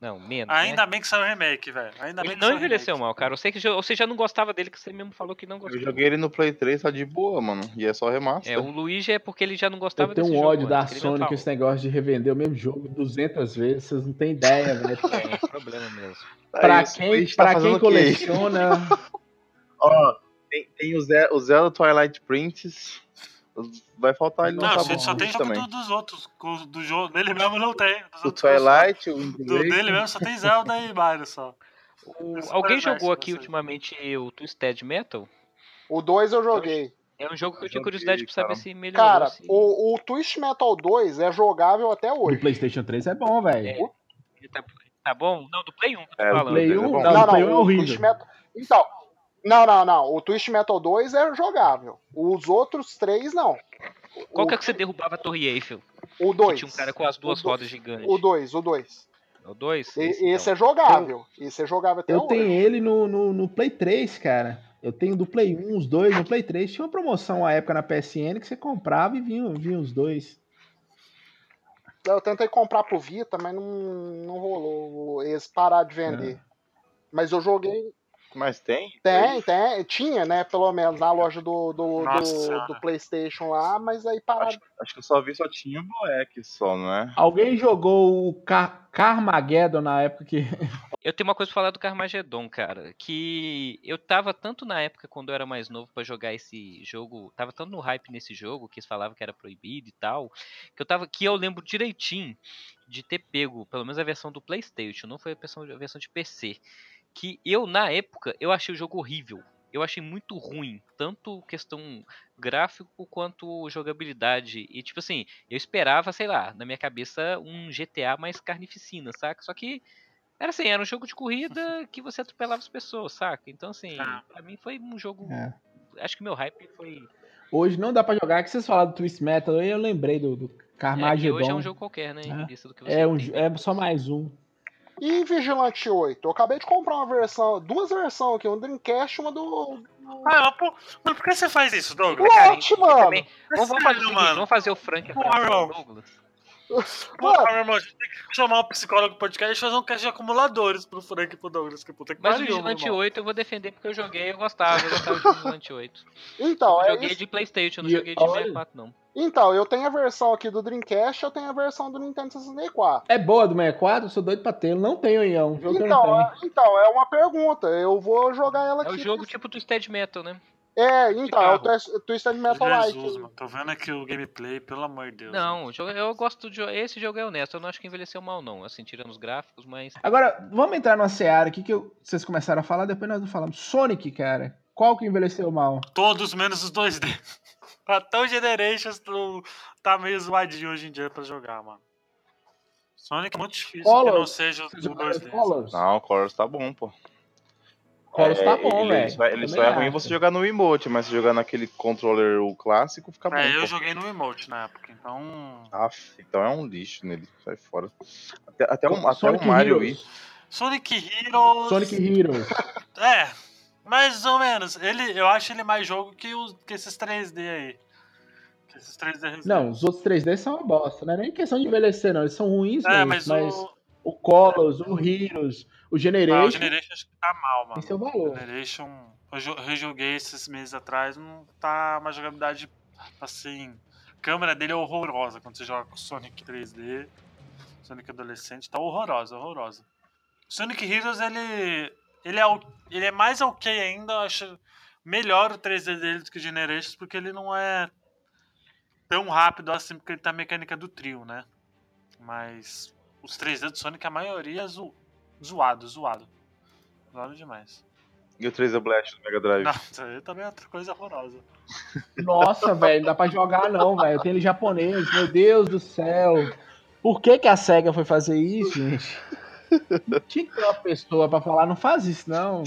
S2: Não, menos.
S1: Ainda
S2: né?
S1: bem que saiu o remake, velho. Ainda bem
S2: Ele
S1: que
S2: não envelheceu
S1: remake.
S2: mal, cara. Eu sei que você já não gostava dele, que você mesmo falou que não
S4: Eu
S2: gostou.
S4: joguei ele no Play 3, tá de boa, mano. E é só remaster.
S2: É, o Luigi é porque ele já não gostava
S3: Eu tenho um
S2: jogo
S3: ódio da
S2: que ele mesmo
S3: Sony com esse negócio de revender o mesmo jogo 200 vezes. Vocês não têm ideia, velho.
S2: É um problema mesmo.
S4: Aí
S3: Pra quem,
S4: tá
S3: pra
S4: fazendo
S3: quem coleciona.
S4: Ó, tem, tem o, o Zelda Twilight Princess. Vai faltar ele
S1: Não,
S4: lançar
S1: o Switch só tem jogo
S4: também.
S1: do- dos outros. Do jogo dele mesmo não tem.
S4: O. Twilight, o Wind
S1: Do dele mesmo só tem Zelda e Mario só.
S2: O- alguém jogou aqui ultimamente o Twisted Metal?
S5: O 2 eu joguei.
S2: É um jogo que eu tinha curiosidade pra saber
S4: cara.
S2: se melhorou.
S5: Cara,
S2: se-
S5: o, o Twist Metal 2 é jogável até
S3: O
S5: hoje.
S3: PlayStation 3 é bom, velho.
S2: É. Tá, tá bom? Não, do Play 1 que eu tô
S4: É, do
S2: falando.
S3: Play
S4: Play
S3: 1,
S4: é bom.
S3: não, o Play 1 é
S5: o
S3: horrível.
S5: Twist Metal. Então, não, não, não. O Twist Metal 2 é jogável. Os outros três, não.
S2: Qual
S5: o,
S2: que é que você derrubava a Torre Eiffel?
S5: O
S2: Que
S5: 2.
S2: tinha um cara com as duas
S5: O do-
S2: rodas gigantes.
S5: O 2, o 2.
S2: É o 2?
S5: Esse, é jogável. Esse é jogável até
S3: Eu
S5: hoje.
S3: tenho ele no, no, no Play 3, cara. Eu tenho do Play 1, os dois no Play 3. Tinha uma promoção à época na PSN que você comprava e vinha, vinha os dois.
S5: Eu tentei comprar pro Vita, mas não, não rolou. Eles pararam de vender. Mas eu joguei.
S4: Mas tem?
S5: Tem, tem. Tinha, né? Pelo menos na loja do, do, do, do PlayStation lá, mas aí pararam.
S4: Acho, acho que eu só vi, só tinha o Boeck só, não é?
S3: Alguém jogou o Car Carmageddon na época que.
S2: Eu tenho uma coisa pra falar do Carmageddon, cara. Que eu tava tanto na época, quando eu era mais novo, pra jogar esse jogo. Tava tanto no hype nesse jogo, que eles falavam que era proibido e tal. Que eu tava. Que eu lembro direitinho de ter pego, pelo menos a versão do Playstation, não foi a versão, a versão de PC. Que eu, na época, eu achei o jogo horrível. Eu achei muito ruim. Tanto questão gráfico quanto jogabilidade. E tipo assim, eu esperava, sei lá, na minha cabeça, um GTA mais carnificina, saca? Só que era assim, era um jogo de corrida que você atropelava as pessoas, saca? Então, assim,
S1: Ah.
S2: pra mim foi um jogo.
S3: É.
S2: Acho que meu hype foi.
S3: Hoje não dá pra jogar. Que vocês falaram do Twist Metal, eu lembrei do, do
S2: É, que
S3: Carmageddon.
S2: hoje é um jogo qualquer, né?
S3: É.
S2: Em vista do que você
S3: É, um, é só mais um.
S5: E Vigilante 8? Eu acabei de comprar uma versão, duas versões aqui, um Dreamcast e uma do.
S1: Ah, mas pô, mas por que você faz isso, Douglas?
S5: Lote, mano!
S2: Vamos, vamos fazer o
S1: Sério,
S2: seguinte,
S1: mano.
S2: vamos fazer o Frank
S1: Porra.
S2: Douglas.
S1: Pô, meu irmão, a gente tem que chamar o psicólogo do podcast e fazer um cast de acumuladores pro Frank e pro Douglas. Que puta que
S2: Mas o
S1: pariu, meu
S2: Vigilante
S1: irmão.
S2: 8 eu vou defender porque eu joguei e eu gostava. Eu gostava do Vigilante 8.
S5: então,
S2: Eu
S5: é
S2: joguei
S5: isso.
S2: de Playstation, eu não
S3: E-
S2: joguei de
S3: olha-
S2: 64 não.
S5: Então, eu tenho a versão aqui do Dreamcast, eu tenho a versão do Nintendo 64.
S3: É boa do 64? Eu sou doido pra ter. Eu não tenho é um eu
S5: Então, é, então, é uma pergunta. Eu vou jogar ela
S2: É
S5: aqui.
S2: o jogo tipo do Stead Metal, né?
S5: É, então, é o
S2: carro.
S5: Twist- Twisted Metal Light.
S1: Jesus, mano. Tô vendo aqui o gameplay, pelo amor de Deus.
S2: Não, jogo- eu gosto de. Esse jogo é honesto, eu não acho que envelheceu mal, não. Assim, tirando os gráficos, mas.
S3: Agora, vamos entrar numa seara aqui que eu- vocês começaram a falar, depois nós não falamos. Sonic, cara. Qual que envelheceu mal?
S1: Todos menos os 2D. Até o Generations tu- tá meio zoadinho hoje em dia pra jogar, mano. Sonic é muito difícil que não
S3: Colors.
S1: seja o
S3: Vocês jogaram
S1: 2D.
S3: Colors?
S4: Não, o Colors tá bom, pô.
S3: Colors tá
S4: É,
S3: bom,
S4: ele,
S3: velho.
S4: Só, ele só é ruim você jogar no emote, mas se jogar naquele controller o clássico, fica bom.
S1: É, eu
S4: pô.
S1: joguei no emote na época, então.
S4: Aff, então é um lixo nele, sai fora. Até, até, um, até o Mario
S3: Heroes.
S4: Wii.
S1: Sonic Heroes.
S3: Sonic Heroes.
S1: É, mais ou menos. Ele, eu acho ele mais jogo que, os, que esses 3D aí. Que esses 3D Resident.
S3: Não, os outros 3D são uma bosta, não é nem questão de envelhecer, não. Eles são ruins
S1: É,
S3: mesmo,
S1: mas,
S3: mas,
S1: o.
S3: o... Colors, o Heroes, o
S1: Ah, o
S3: Generation
S1: Generation acho que tá mal, mano.
S3: tem seu valor.
S1: Generation. Eu jo- rejoguei esses meses atrás, não tá uma jogabilidade assim. A câmera dele é horrorosa quando você joga com Sonic 3D. Sonic adolescente, tá horrorosa, horrorosa. Sonic Heroes, ele. Ele é, o- ele é mais ok ainda, eu acho melhor o 3D dele do que o Generations, porque ele não é tão rápido assim, porque ele tá a mecânica do trio, né? Mas os 3D do Sonic, a maioria é zo- zoado, zoado. Zoado demais.
S4: E o 3D Blast do Mega Drive.
S1: Não, isso aí também é outra coisa horrorosa.
S3: Nossa, velho, não dá pra jogar não, velho. Eu tenho ele japonês, meu Deus do céu. Por que que a SEGA foi fazer isso, gente? Tinha que ter uma pessoa pra falar, não faz isso não.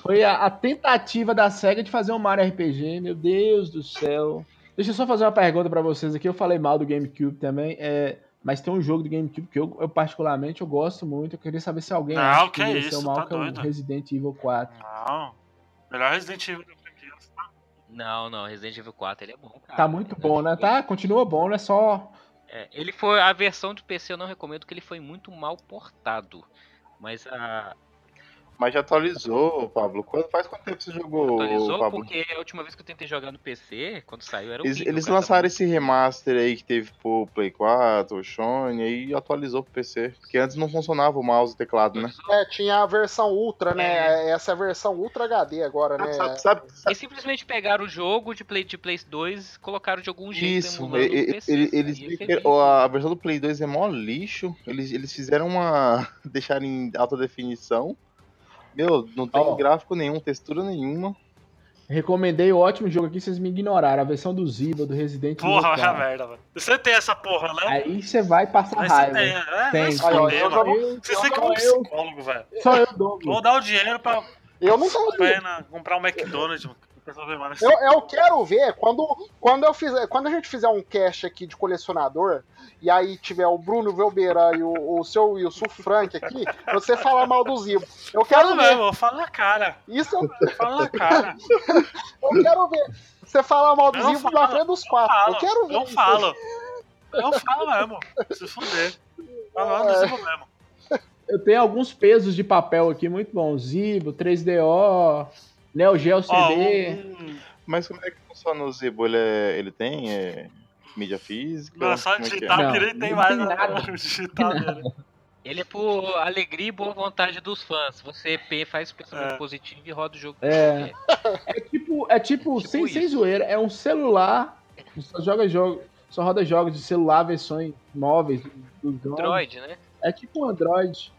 S3: Foi a, a tentativa da SEGA de fazer um Mario RPG, meu Deus do céu. Deixa eu só fazer uma pergunta pra vocês aqui. Eu falei mal do GameCube também, é, mas tem um jogo do GameCube que eu, eu particularmente eu gosto muito. Eu queria saber se alguém
S1: Não,
S3: acha
S1: que
S3: envelheceu
S1: isso,
S3: mal,
S1: tá
S3: que é o
S1: doido.
S3: Resident Evil 4.
S1: Não. Melhor Resident Evil da franquia.
S2: Não, não, Resident Evil 4 ele é bom, cara.
S3: Tá muito bom, né? Tá, continua bom, não é só
S2: É, ele foi. A versão do PC eu não recomendo que ele foi muito mal portado. Mas a.
S4: Mas já atualizou, Pablo. Quando, faz quanto tempo você jogou,
S2: Atualizou
S4: Pablo?
S2: porque a última vez que eu tentei jogar no PC, quando saiu, era
S4: Eles,
S2: horrível,
S4: eles
S2: cara,
S4: lançaram esse remaster aí que teve pro Play 4, o Sony, aí atualizou pro PC. Porque antes não funcionava o mouse e o teclado, né?
S5: É, tinha a versão Ultra, né? Essa é a versão Ultra HD agora, né?
S4: Sabe, sabe,
S2: Eles simplesmente pegaram o jogo de Play, de Play 2 e colocaram de algum jeito
S4: Isso,
S2: emulando
S4: e-
S2: no
S4: e-
S2: PC.
S4: ele- eles
S2: Aí é
S4: a versão do Play 2 é mó lixo. Eles, eles fizeram uma. deixaram em alta definição. Meu, não tem
S3: Ó.
S4: gráfico nenhum, textura nenhuma.
S3: Recomendei o ótimo jogo aqui, vocês me ignoraram. A versão do Ziba, do Resident Evil
S1: Porra, vai a
S3: 4.
S1: merda, velho. Você tem essa porra, né?
S3: Aí você vai passar
S1: Mas você
S3: raiva.
S1: tem, é,
S3: Tem.
S5: Aí, ó,
S1: fuder,
S5: eu vou-
S3: Eu-
S1: Você tem
S3: só
S1: um psicólogo, velho.
S3: só eu dou.
S1: Vou dar o dinheiro pra,
S5: Eu não tenho
S1: pra ir na- comprar um McDonald's, mano.
S5: Eu, eu quero ver quando, quando, eu fizer, quando a gente fizer um cast aqui de colecionador, e aí tiver o Bruno Velbeira e o, o seu Wilson Frank aqui, você falar mal do Zibo. Eu quero
S1: Fala
S5: ver.
S1: mesmo, fala na cara.
S5: Isso eu,
S1: Fala na cara.
S5: eu quero ver. Você falar mal do Zibo
S1: falo,
S5: na frente dos quatro.
S1: Falo,
S5: eu quero ver.
S1: eu
S5: isso.
S1: falo. Eu falo mesmo. Se fuder. Fala
S5: É.
S1: do Zibo mesmo.
S3: Eu tenho alguns pesos de papel aqui muito bons. Zibo, 3DO, Neo Geo CD.
S1: um-
S4: Mas como é que funciona o Zibo? Ele, é- ele tem é, mídia física?
S1: Não, só
S4: Como é que é?
S1: digitar
S3: Não,
S1: que nem tem
S3: não
S1: mais
S3: nada.
S1: digital dele.
S2: Ele é por alegria e boa vontade dos fãs. Você pe- faz pensamento
S1: É.
S2: positivo e roda o jogo.
S3: É. É tipo, é tipo,
S2: Tipo
S3: sem, sem zoeira, é um celular. Só joga jogo, só roda jogos de celular, versões móveis do.
S2: Android, né?
S3: É tipo um Android.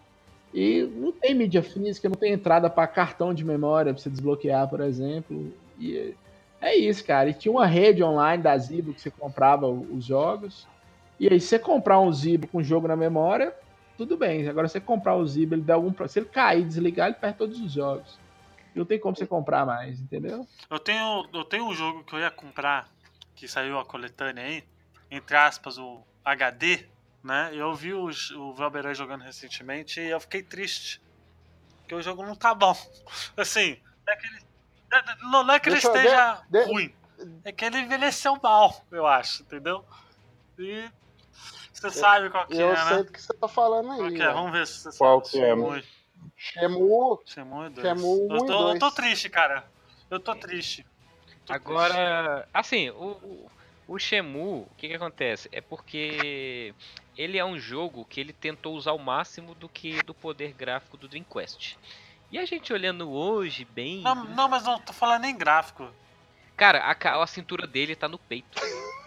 S3: E não tem mídia física, não tem entrada para cartão de memória pra você desbloquear, por exemplo. E é isso, cara. E tinha uma rede online da Zibo que você comprava os jogos. E aí, se você comprar um Zibo com jogo na memória, tudo bem. Agora, se você comprar o Zibo, ele dá algum. Se ele cair, desligar, ele perde todos os jogos. Não tem como você comprar mais, entendeu?
S1: Eu tenho, eu tenho um jogo que eu ia comprar, que saiu a coletânea aí, entre aspas, o HD, né? Eu vi o, o Velberan jogando recentemente e eu fiquei triste. Porque o jogo não tá bom. Assim, é que ele, não, não é que ele
S5: Deixa eu-
S1: esteja
S5: de- de-
S1: ruim, é que ele envelheceu mal, eu acho, entendeu? E Você sabe qual que
S5: Eu
S1: é,
S5: sei
S1: né?
S5: do que você tá falando
S1: Qual
S5: aí.
S1: que é? Vamos ver se você
S4: Qual
S1: sabe.
S4: que é?
S1: Shenmue.
S5: Shemu,
S1: Shenmue 2.
S5: Shenmue um
S1: eu, tô, eu tô triste, cara. Eu tô triste. Tô
S2: Agora, assim, o, o, o Shemu, o que que acontece? É porque ele é um jogo que ele tentou usar o máximo do que do poder gráfico do Dreamcast. E a gente olhando hoje bem,
S1: Não, não, mas não tô falando nem gráfico.
S2: cara, a, a cintura dele tá no peito.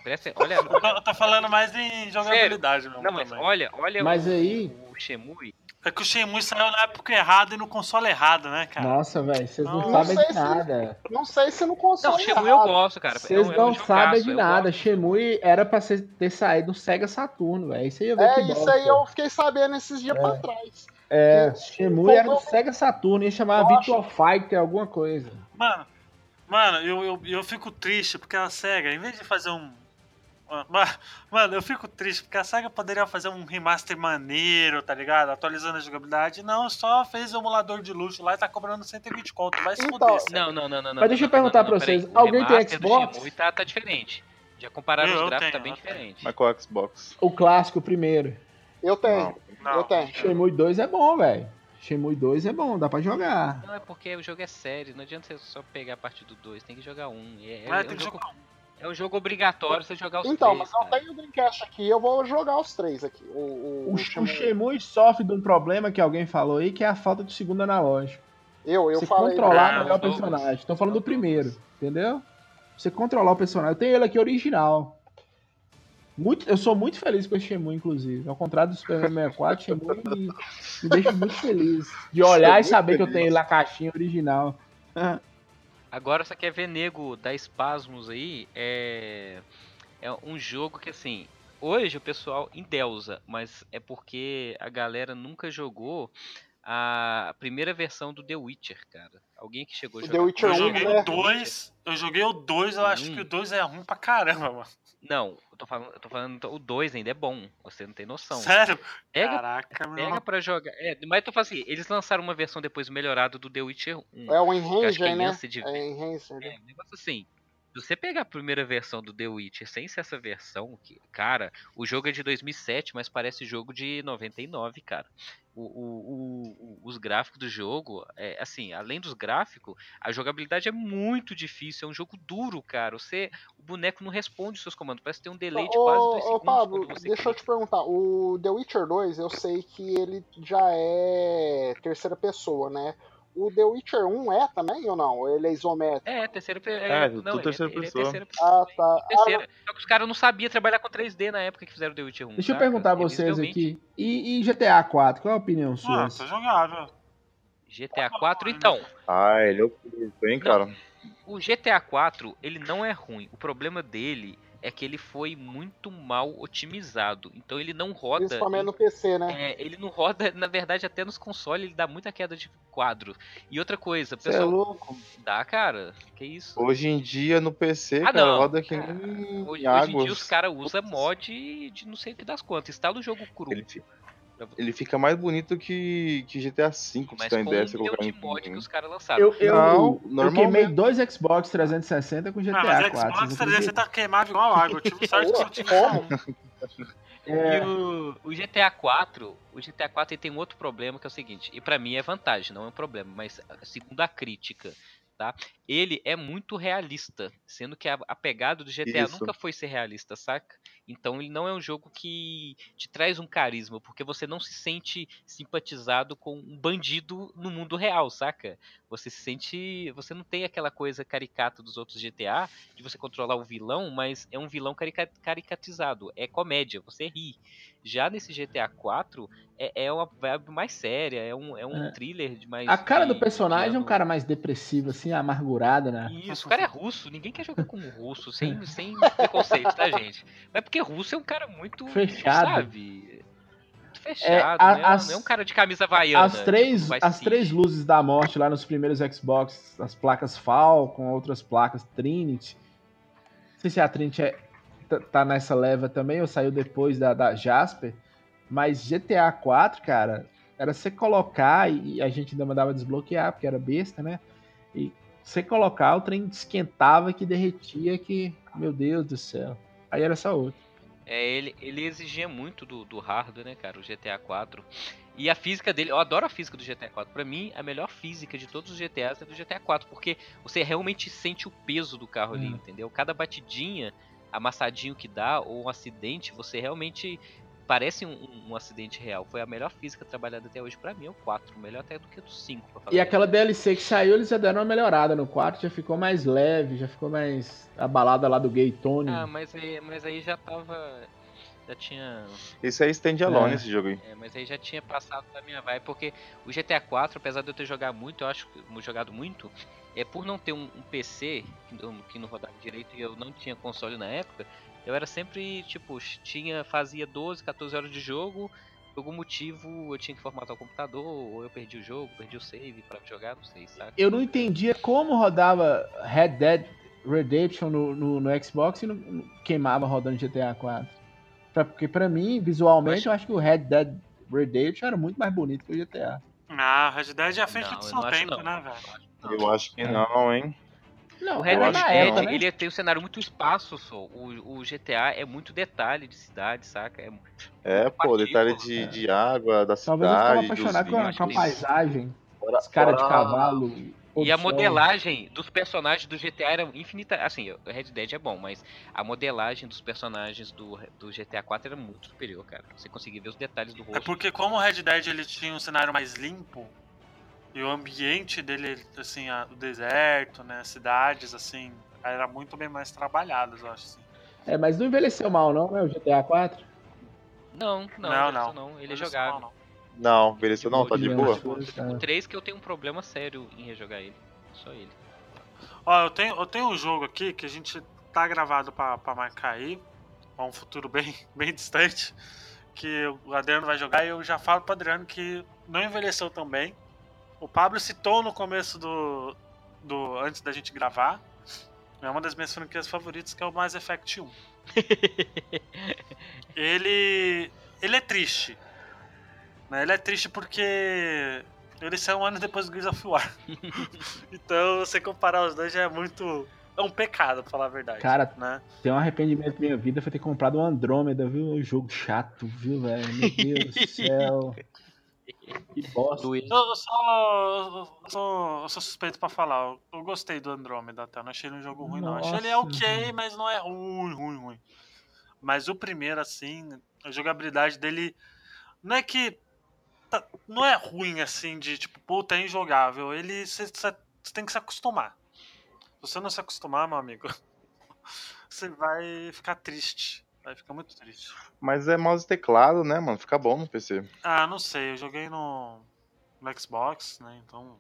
S2: Presta, olha,
S1: Eu tô, eu tô falando mais em jogabilidade mesmo
S2: não, mas
S1: também.
S2: olha, olha
S3: Mas
S2: o,
S3: aí-
S2: o Shemui.
S1: É que o Shenmue saiu na época errada e no console errado, né, cara?
S3: Nossa, velho, vocês não,
S1: Não
S3: sabem de
S5: se-
S3: nada.
S5: não sei se no
S2: Não,
S5: console
S2: Shemui eu
S5: errado.
S2: gosto, cara.
S3: Vocês
S2: É é
S3: não sabem de
S2: eu
S3: nada.
S2: gosto.
S3: Shemui era pra ser- ter saído no Sega Saturno, velho. Isso aí eu
S5: É,
S3: que
S5: isso
S3: bosta.
S5: aí eu fiquei sabendo esses dias pra trás.
S3: É,
S5: que-
S3: Shemui era do Sega Saturno, ia chamar
S5: Nossa.
S3: Virtual Fighter, alguma coisa.
S1: Mano, mano, eu, eu, eu fico triste porque a SEGA, em vez de fazer um. Ma- Mano, eu fico triste porque a SEGA poderia fazer um remaster maneiro, tá ligado? Atualizando a jogabilidade. Não, só fez o emulador de luxo lá e tá cobrando 120 conto. Vai se
S5: Então,
S1: fuder.
S2: Não, não, não, não.
S3: Mas deixa eu
S2: não,
S3: perguntar
S2: não,
S3: pra vocês,
S2: O
S3: alguém tem Xbox?
S2: Shemui tá, tá diferente. Já compararam os gráficos,
S1: tenho,
S2: tá bem diferente.
S4: Mas qual Xbox?
S3: O clássico primeiro.
S5: Eu tenho,
S1: Não.
S5: eu tenho.
S3: Shemui 2 é bom, velho. Shemui 2 é bom, dá pra jogar.
S2: Não, é porque o jogo é sério, não adianta você só pegar a parte do 2, tem que jogar um. É, é- é
S1: ter
S2: um
S1: que
S2: jogo,
S1: jogar um.
S2: É um jogo obrigatório você jogar os
S5: Então,
S2: três.
S5: mas eu
S2: cara.
S5: tenho o Dreamcast aqui, eu vou jogar os três aqui. O, o,
S3: O,
S5: o
S3: o
S5: Shemu.
S3: Shemui sofre de um problema que alguém falou aí, que é a falta do segundo analógico.
S5: Eu, eu
S3: você
S5: falei.
S3: controlar
S1: Ah,
S3: melhor o personagem. Estou falando do primeiro, entendeu? Você controlar o personagem. Eu tenho ele aqui original. Muito, eu sou muito feliz com esse Shemui, inclusive. Ao contrário do Super Mario 64, Shemui me, me deixa muito feliz. De olhar e saber que eu
S4: feliz.
S3: tenho ele na caixinha original.
S2: Agora, você quer ver nego dar espasmos aí? É, é um jogo que, assim, hoje o pessoal endeusa, mas é porque a galera nunca jogou a primeira versão do The Witcher, cara. Alguém que chegou a
S5: O
S2: jogar.
S5: The Witcher
S1: Eu joguei
S5: né?
S1: o 2. Eu joguei o 2, eu acho
S2: Hum.
S1: que o 2 é ruim pra caramba, mano.
S2: Não, eu tô falando, eu tô falando o 2 ainda é bom, você não tem noção.
S1: Sério?
S2: Pega,
S1: Caraca, meu.
S2: pega pra jogar. É, mas eu tô falando assim, eles lançaram uma versão depois melhorada do The Witcher 1.
S5: É o
S2: que é
S5: né?
S2: De
S5: É Enranger, né?
S2: É, um negócio assim. Se você pegar a primeira versão do The Witcher sem ser essa versão, cara, o jogo é de 2007, mas parece jogo de 99, cara. O, o- o- os gráficos do jogo, é, assim, além dos gráficos, a jogabilidade é muito difícil. É um jogo duro, cara. Você, o boneco não responde os seus comandos. Parece ter um delay de
S5: Ô,
S2: quase 2
S5: ô,
S2: segundos.
S5: Pablo,
S2: quando você
S5: deixa eu
S2: clica.
S5: te perguntar. O The Witcher 2, eu sei que ele já é terceira pessoa, né? O The Witcher 1 é também ou não? Ele é isométrico?
S2: É, terceira pessoa.
S4: É,
S2: não,
S4: tudo
S2: ele
S4: terceira
S2: ele
S4: pessoa.
S2: terceira pessoa.
S5: Ah, tá. Ah,
S2: Terceira. Só que os caras não sabiam trabalhar com 3D na época que fizeram The Witcher 1.
S3: Deixa eu
S2: saca?
S3: perguntar a vocês aqui. E, e GTA 4, qual é a opinião sua?
S1: Ah, tá jogável.
S2: GTA 4, então.
S4: Ah, ele é o hein, cara?
S2: O GTA 4, ele não é ruim. O problema dele é que ele foi muito mal otimizado. Então ele não roda.
S5: principalmente no PC, né?
S2: É, ele não roda, na verdade, até nos consoles ele dá muita queda de quadro. E outra coisa,
S3: Você é
S2: pessoal,
S3: louco?
S2: dá, cara. Que isso?
S4: Hoje em dia no PC,
S2: Ah,
S4: cara,
S2: não.
S4: roda que nem
S2: Hoje, hoje em dia os caras usam mod de não sei o que das quantas. Instala o jogo cru.
S4: Ele, ele fica mais bonito que, que GTA V,
S2: Mas
S4: você ter
S2: com
S4: uma
S2: um
S4: se
S2: milhão de
S4: em-
S2: mod que os caras lançaram.
S3: Eu, eu,
S4: Não,
S3: eu queimei dois Xbox 360 com GTA
S1: Ah, mas
S3: 4.
S1: Xbox
S3: vocês
S1: 360
S3: acreditam?
S1: tá queimado igual água. Eu tive sorte que eu tive
S5: Como?
S1: um.
S3: É,
S2: E o, o GTA 4, o GTA 4 ele tem um outro problema que é o seguinte, e pra mim é vantagem, não é um problema, mas segundo a crítica, tá? Ele é muito realista, sendo que a, a pegada do GTA
S4: Isso.
S2: nunca foi ser realista, saca? Então ele não é um jogo que te traz um carisma, porque você não se sente simpatizado com um bandido no mundo real, saca? Você se sente, você não tem aquela coisa caricata dos outros GTA de você controlar o vilão, mas é um vilão carica- caricatizado, é comédia, você ri. Já nesse GTA 4 é, é uma vibe mais séria, é um, é um
S3: É.
S2: thriller de mais.
S3: a cara do
S2: de-
S3: personagem é um cara mais depressivo, assim, amargurado, né?
S2: Isso, o cara é russo, ninguém quer jogar como russo, sem, sem preconceito, tá, gente? Mas porque russo é um cara muito.
S3: Fechado.
S2: Sabe? Muito fechado,
S3: a-
S2: né?
S3: as-
S2: não é um cara de camisa havaiana.
S3: As três,
S2: tipo,
S3: as três luzes da morte lá nos primeiros Xbox, as placas Falcon, outras placas Trinity. Não sei se a Trinity é- tá- tá nessa leva também ou saiu depois da, da Jasper. Mas GTA 4, cara, era você colocar e, e a gente ainda mandava desbloquear, porque era besta, né? E você colocar, o trem esquentava que derretia, que, meu Deus do céu. Aí era só outro.
S2: É, ele, ele exigia muito do, do hardware, né, cara, o GTA 4. E a física dele, eu adoro a física do GTA 4. Pra mim, a melhor física de todos os GTAs é do GTA 4, porque você realmente sente o peso do carro ali,
S3: Hum.
S2: entendeu? Cada batidinha, amassadinho que dá, ou um acidente, você realmente parece um, um acidente real. Foi a melhor física trabalhada até hoje pra mim, é o 4. Melhor até do que o do 5, pra falar
S3: E aquela. DLC que saiu, eles já deram uma melhorada no quarto, já ficou mais leve, já ficou mais. A balada lá do Gay Tony.
S2: Ah, mas aí, mas aí já tava. Já tinha.
S4: Isso aí stand alone
S3: É.
S4: esse jogo aí.
S2: É, mas aí já tinha passado da minha vibe, porque o GTA 4, apesar de eu ter jogado muito, eu acho que jogado muito, é por não ter um, um PC que não, que não rodava direito e eu não tinha console na época, eu era sempre, tipo, tinha, fazia 12, 14 horas de jogo, por algum motivo eu tinha que formatar o computador, ou eu perdi o jogo, perdi o save pra jogar, não sei, sabe?
S3: Eu não entendia como rodava Red Dead Redemption no, no, no Xbox e não, queimava rodando GTA 4. Pra- porque pra mim, visualmente, eu acho que o Red Dead Redemption era muito mais bonito que o GTA.
S1: Ah, Red Dead é a frente
S2: Não,
S1: do
S2: eu
S1: seu tempo,
S2: não.
S1: né, velho?
S4: Eu acho que
S3: É.
S4: não, hein?
S3: Não,
S2: O Red
S3: época,
S4: não.
S3: né?
S2: ele tem um cenário muito espaço, só. O, o GTA é muito detalhe de cidade, saca? É,
S4: É, pô, detalhe de,
S3: é.
S4: de água, da
S3: Talvez eu ficava
S4: cidade, dos
S3: apaixonado com a, com a paisagem,
S4: Fora-
S3: os caras de cavalo.
S2: E a modelagem dos personagens do GTA era infinita. Assim, o Red Dead é bom, mas a modelagem dos personagens do, do GTA 4 era muito superior, cara. Você conseguia ver os detalhes do
S1: É
S2: rosto.
S1: porque como o Red Dead ele tinha um cenário mais limpo e o ambiente dele, assim, a- o deserto, né, as cidades, assim, era muito bem mais trabalhadas, eu acho, assim.
S3: É, mas não envelheceu mal, não, né? O GTA 4.
S2: Não, não,
S1: Não,
S2: não,
S1: não.
S2: Ele é
S1: Não
S2: jogável.
S1: não.
S4: Não, beleza, não, tá de boa.
S2: O
S3: tá.
S2: 3 que eu tenho um problema sério em rejogar ele. Só ele.
S1: Ó, eu tenho, eu tenho um jogo aqui que a gente tá gravado pra, pra marcar aí, pra um futuro bem, bem distante, que o Adriano vai jogar e eu já falo pro Adriano que não envelheceu tão bem. O Pablo citou no começo do. do antes da gente gravar. É uma das minhas franquias favoritas, que é o Mass Effect 1. ele. ele é triste. Né? Ele é triste porque ele saiu um ano depois do Gears of War. então você comparar os dois já é muito. É um pecado, pra falar a verdade.
S3: Cara,
S1: né?
S3: Tem um arrependimento na minha vida foi ter comprado um Andrômeda, viu? Um jogo chato, viu, velho? Meu Deus do céu. Que bosta.
S1: Eu, eu sou, eu sou. eu sou suspeito pra falar. Eu, eu gostei do Andrômeda até. Eu não achei ele um jogo ruim, não. Achei ele
S3: Nossa,
S1: ok, mas não é ruim, ruim, ruim. Mas o primeiro, assim, a jogabilidade dele. Não é que. tá- não é ruim assim, de tipo, puta, é injogável. Ele. Você tem que se acostumar. Se você não se acostumar, meu amigo, você vai ficar triste. Vai ficar muito triste.
S4: Mas é mouse e teclado, né, mano? Fica bom no PC.
S1: Ah, não sei. Eu joguei no, no Xbox, né? Então.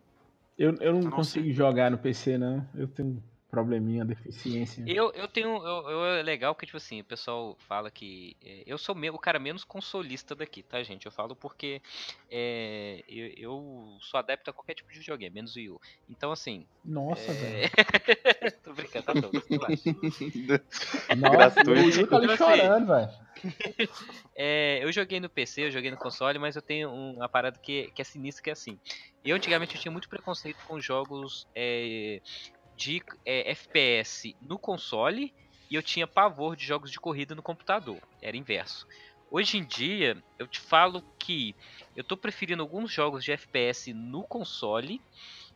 S3: Eu, eu não
S1: não
S3: consigo
S1: sei.
S3: jogar no PC, não. Eu tenho um probleminha, deficiência.
S2: Eu, eu tenho. Eu, eu- é legal que, tipo assim, o pessoal fala que. é, eu sou me- o cara menos consolista daqui, tá, gente? Eu falo porque é, eu, eu sou adepto a qualquer tipo de videogame, menos o Wii U. Então, assim.
S3: Nossa, velho.
S2: é... Tô brincando, tá todo.
S3: Nossa, o Will tá ali
S2: Você-
S3: chorando, velho.
S2: Eu joguei no PC, eu joguei no console, mas eu tenho um- uma parada que, que é sinistra, que é assim. Eu antigamente eu tinha muito preconceito com jogos é, de é, FPS no console e eu tinha pavor de jogos de corrida no computador. Era inverso. Hoje em dia, eu te falo que eu tô preferindo alguns jogos de FPS no console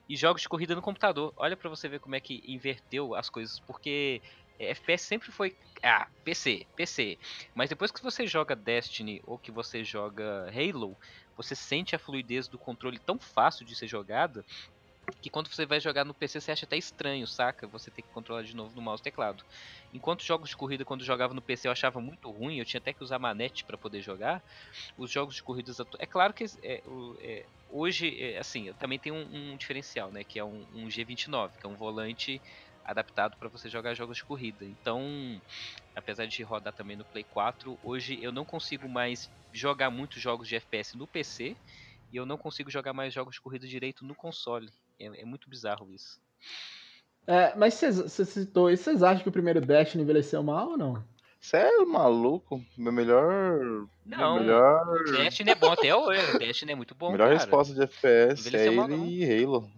S2: e jogos de corrida no computador. Olha pra você ver como é que inverteu as coisas, porque é, FPS sempre foi ah, PC, PC. Mas depois que você joga Destiny ou que você joga Halo, você sente a fluidez do controle tão fácil de ser jogada que quando você vai jogar no PC você acha até estranho, saca? Você tem que controlar de novo no mouse e teclado. Enquanto jogos de corrida, quando eu jogava no PC, eu achava muito ruim, eu tinha até que usar manete para poder jogar. Os jogos de corridas. atu- É claro que é, é, hoje, é, assim, também tem um, um diferencial, né? Que é um, um G29, que é um volante adaptado para você jogar jogos de corrida. Então, apesar de rodar também no Play 4, hoje eu não consigo mais jogar muitos jogos de FPS no PC e eu não consigo jogar mais jogos de corrida direito no console. É, é muito bizarro isso.
S3: É, mas você citou isso, vocês acham que o primeiro Destiny envelheceu mal ou não?
S4: Sério, maluco? Meu melhor.
S2: Não,
S4: Meu melhor.
S2: Destiny é bom até hoje. Destiny é muito bom,
S4: melhor
S2: cara.
S4: resposta de FPS é
S2: mal,
S4: ele e Halo.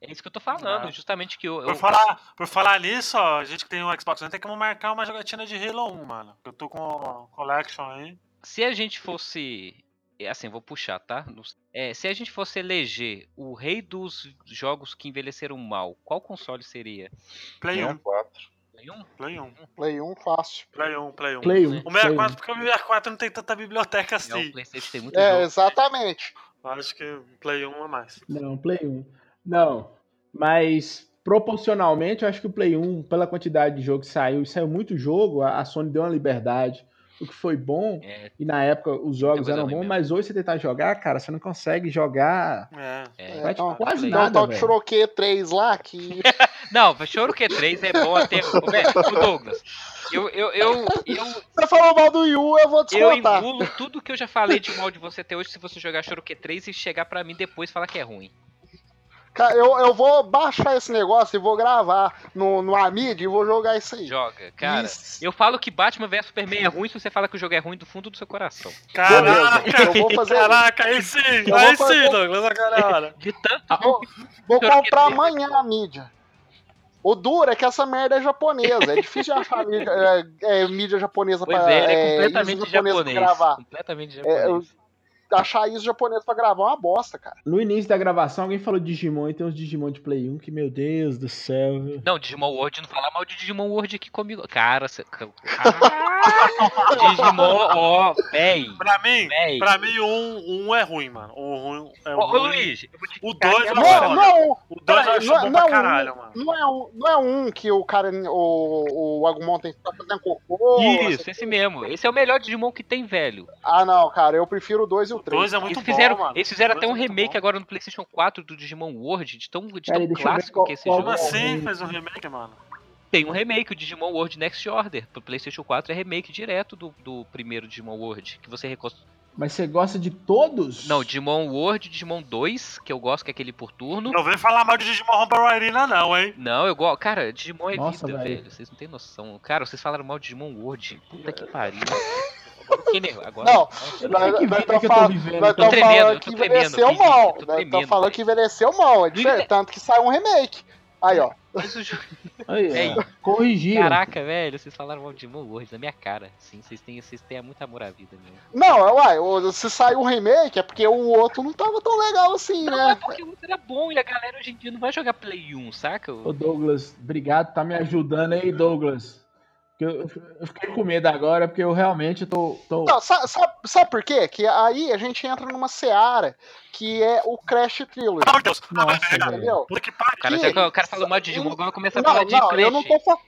S2: É isso que eu tô falando,
S1: Ah.
S2: justamente que eu. eu-
S1: Por falar, por falar nisso, ó, a gente que tem um Xbox One tem que marcar uma jogatina de Halo 1, mano. Eu tô com o Collection aí.
S2: Se a gente fosse. É Assim, vou puxar, tá? Não. É, se a gente fosse eleger o rei dos jogos que envelheceram mal, qual console seria?
S1: Play 1,
S4: 64.
S2: Nenhum?
S1: Play 1,
S5: Play 1 fácil.
S1: Play 1, Play 1.
S3: Play 1.
S1: O 64, porque o 64 não tem tanta biblioteca
S2: É,
S1: assim.
S2: o PlayStation tem muito
S5: É,
S2: jogo.
S5: exatamente.
S1: Eu Acho que Play 1 é mais.
S3: Não, Play 1. Não, mas proporcionalmente eu acho que o Play 1, pela quantidade de jogo que saiu, e saiu muito jogo, a a Sony deu uma liberdade, o que foi bom,
S2: É,
S3: e na época os jogos eram bons, mas hoje você tentar jogar, cara, você não consegue jogar
S1: É.
S2: é.
S3: vai, tipo, quase nada,
S5: de
S3: velho.
S5: Churoque 3 lá que.
S2: Não, Choro Q3 é bom até. Ô, Douglas, eu, eu, eu, eu,
S5: Você falou mal do Yu, eu vou
S2: eu
S5: descontar.
S2: engulo tudo que eu já falei de mal de você até hoje se você jogar Choro Q3 e chegar pra mim depois e falar que é ruim.
S5: Cara, eu, eu vou baixar esse negócio e vou gravar no, no Amid e vou jogar isso aí.
S2: Joga, cara.
S5: Isso.
S2: Eu falo que Batman vs Superman é ruim se você fala que o jogo é ruim do fundo do seu coração.
S1: Caraca!
S5: Eu vou fazer.
S1: Caraca, aí sim!
S5: Eu
S1: aí
S5: vou
S1: sim,
S5: fazer-
S1: Douglas, agora é a hora.
S2: De tanto.
S5: Vou, vou comprar amanhã a mídia. O duro é que essa merda é japonesa. É difícil de achar mídia, é, é, mídia japonesa
S2: Pois
S5: pra
S2: é, é
S5: é,
S2: completamente japonês.
S5: pra gravar.
S2: Completamente
S5: É, eu-
S2: japonês.
S5: Achar isso japonês pra gravar é uma bosta, cara.
S3: No início da gravação, alguém falou Digimon e tem uns Digimon de Play 1 que, meu Deus do céu. viu?
S2: Não, Digimon World, não falar mal de Digimon World aqui comigo. Cara, você. Digimon, ó, véi.
S1: Pra mim,
S2: Véi.
S1: pra mim, o 1 um é ruim, mano. O ruim é
S2: Ô, ô,
S1: ruim.
S2: Luiz, eu vou te
S1: O
S2: explicar
S1: 2
S2: aqui
S1: é.
S5: Não, não,
S1: O 2 eu
S5: Peraí,
S1: acho
S5: não-
S1: bom
S5: não,
S1: pra caralho, mano.
S5: não é um, não é um que o cara, o, o Agumon tem que ficar fazendo cocô.
S2: Isso, esse mesmo. Esse é o melhor Digimon que tem, velho.
S5: Ah, não, cara, eu prefiro o 2 e o
S1: O
S5: 3.
S1: 2 é muito
S2: Eles fizeram,
S1: bom, mano.
S2: eles fizeram até um
S1: é muito
S2: remake
S1: bom.
S2: agora no PlayStation 4 do Digimon World, de tão, de tão
S3: ver
S2: clássico
S3: qual-
S2: que é esse jogo.
S1: Como assim fez um remake, mano?
S2: Tem um remake, o Digimon World Next Order. Pro PlayStation 4 é remake direto do, do primeiro Digimon World. Que você reconstrói.
S3: Mas você gosta de todos?
S2: Não, Digimon World, Digimon 2, que eu gosto, que é aquele por turno.
S1: Não vem falar mal de Digimon Romper Arena, não, hein?
S2: Não, eu gosto. Cara, Digimon é
S3: Nossa,
S2: vida,
S3: velho.
S2: velho. Vocês não têm noção. Cara, vocês falaram mal de Digimon World. Puta que pariu. Agora eu fiquei nervoso. Agora.
S5: Não, Nós- estamos
S2: tremendo,
S5: falando que envelheceu mal. Nós estamos falando que envelheceu mal. É tanto que saiu um remake. Aí, ó.
S3: Aí, corrigiram.
S2: Caraca, velho, vocês falaram mal de World na minha cara. Sim, vocês têm, vocês têm muito amor à vida mesmo.
S5: Não, uai, o- se saiu um remake é porque o outro não tava tão legal assim,
S2: Não, é
S5: né?
S2: porque o outro era bom e a galera hoje em dia não vai jogar Play 1, saca?
S3: Ô Douglas, obrigado, tá me ajudando aí, Douglas. Eu, eu fiquei com medo agora, porque eu realmente tô. tô...
S5: Não, sa- sabe, sabe por quê? Que aí a gente entra numa seara que é o Crash Trilogy.
S1: Pelo amor de Deus.
S3: Nossa.
S5: Entendeu?
S1: Puta que
S2: O
S1: pariu.
S2: cara,
S5: que-
S2: o cara falou mal de Digimon, agora começa a
S5: Não,
S2: falar de
S5: não,
S2: Clash.
S5: eu não tô fa-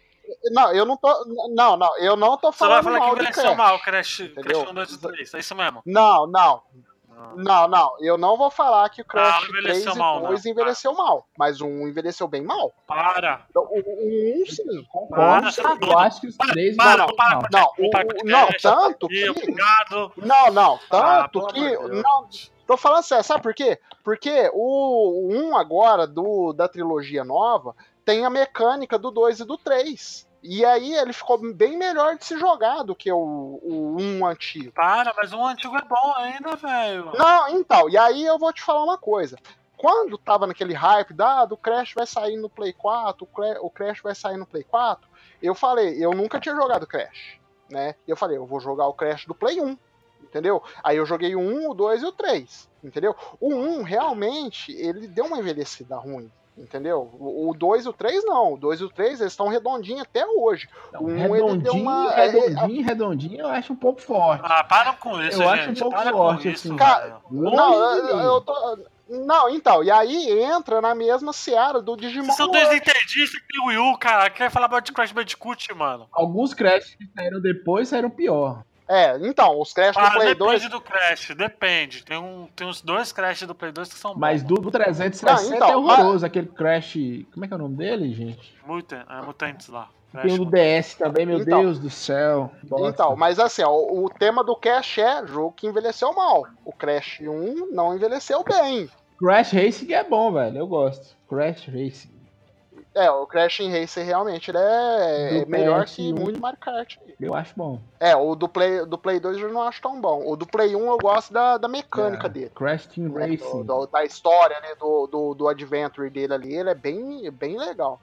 S5: Não, eu não tô. Não, não, eu não tô
S1: Você vai
S5: falando
S1: falar que
S5: mal do
S1: envelheceu
S5: Crash.
S1: mal, Crash? Crash 1, 2 e 3. É isso mesmo.
S5: Não, não. Não, não. Eu não vou falar que o Crash
S1: Não,
S5: 3
S1: envelheceu
S5: e
S1: mal,
S5: 2
S1: não.
S5: envelheceu mal. Mas um envelheceu bem mal.
S1: Para.
S5: Então, O, o 1, sim.
S1: Tá
S3: eu acho que os três
S1: Para,
S3: não,
S1: para,
S3: não.
S1: para.
S5: Não, o, não, tanto que.
S1: Obrigado.
S5: Não, não,
S1: Ah,
S5: tanto
S1: pelo
S5: que. Não, tô falando sério, sabe por quê? Porque o 1 agora, do, da trilogia nova, tem a mecânica do 2 e do 3. E aí ele ficou bem melhor de se jogar do que o, o 1 antigo.
S1: Para, mas o antigo é bom ainda, velho.
S5: Não, então, e aí eu vou te falar uma coisa. Quando tava naquele hype da, do Crash vai sair no Play 4, o Cra- o Crash vai sair no Play 4, eu falei, eu nunca tinha jogado Crash, né? Eu falei, eu vou jogar o Crash do Play 1, entendeu? Aí eu joguei o 1, o 2 e o 3, entendeu? O 1 realmente, ele deu uma envelhecida ruim, entendeu? O o 2 e o 3 não, o 2 e o 3 eles estão redondinhos até hoje.
S3: Não,
S5: Um, ele deu
S3: redondinho,
S5: uma-
S3: redondinho, redondinho, eu acho um pouco forte.
S1: Ah, para com isso,
S3: Eu acho
S1: gente.
S3: um pouco forte,
S1: isso,
S3: assim.
S5: Cara, Não, eu, tô. Não, então, e aí entra na mesma seara do Digimon.
S1: Vocês são dois entendistas que tem o Wii U, cara. Quer falar de Crash Bandicoot, mano?
S3: Alguns Crash que saíram depois saíram pior.
S5: É, então, os Crash
S1: Ah,
S5: do Play
S1: depende
S5: 2.
S1: do Crash, depende. Tem, um, tem uns dois Crash do Play 2 que são
S3: Mas
S1: bons.
S3: do, do 360
S5: Não, então,
S3: é horroroso. Aquele Crash. Como é que é o nome dele, gente?
S1: Mutant, é, Mutantes lá.
S3: Tem o do
S1: Crash.
S3: DS também, meu
S5: Então.
S3: Deus do céu. Bosta.
S5: Então, mas assim, ó, o, o tema do Crash é jogo que envelheceu mal. O Crash 1 não envelheceu bem.
S3: Crash Racing é bom, velho. Eu gosto. Crash Racing.
S5: É, o Crash Racer realmente ele é, é
S3: Do
S5: melhor
S3: PS1.
S5: que muito Mario Kart.
S3: Eu acho bom.
S5: É, o do Play, do Play 2 eu não acho tão bom. O do Play 1 eu gosto da, da mecânica
S3: É,
S5: dele.
S3: Crash Team
S5: né,
S3: Racing.
S5: do- do- da história, né, do, do, do adventure dele ali, ele é bem, bem legal.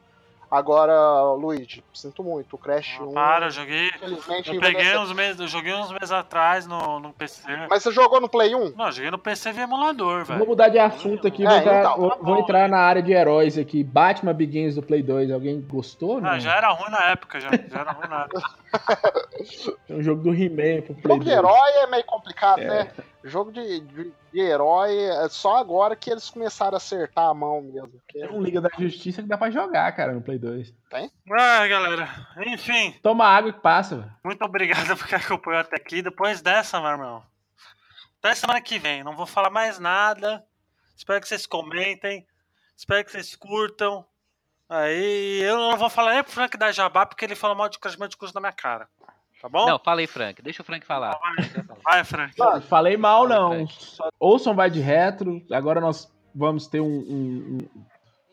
S5: Agora, Luigi, sinto muito, o Crash
S1: Ah,
S5: 1,
S1: para, eu joguei.
S5: infelizmente,
S1: Eu peguei uns meses, eu joguei uns meses atrás no, no PC.
S5: Mas você jogou no Play 1?
S1: Não, eu joguei no PC via emulador,
S3: Vou
S1: velho.
S3: mudar de assunto aqui,
S5: É,
S3: vou, entrar,
S5: então,
S3: vou,
S1: tá
S3: vou entrar na área de heróis aqui. Batman Begins do Play 2, alguém gostou?
S1: Ah,
S3: Não?
S1: já era ruim na época, já. Já era ruim na época.
S3: É um jogo do He-Man pro Play
S5: Jogo de
S3: 2.
S5: herói é meio complicado,
S3: É.
S5: né? Jogo de, de, de herói é só agora que eles começaram a acertar a mão mesmo. porque-
S3: Tem um Liga da Justiça que dá pra jogar, cara, no Play 2.
S1: Ah, galera. Enfim,
S3: Toma água que passa, velho.
S1: muito obrigado por quem acompanhou até aqui. Depois dessa, meu irmão. Até semana que vem. Não vou falar mais nada. Espero que vocês comentem. Espero que vocês curtam. Aí eu não vou falar nem pro Frank da Jabá porque ele falou mal de Crash Bandicoot na minha cara. Tá bom?
S2: Não, fala aí, Frank. Deixa o Frank falar.
S1: Vai, Frank.
S3: Não, falei mal, não. Ouçam vai de retro. Agora nós vamos ter um, um,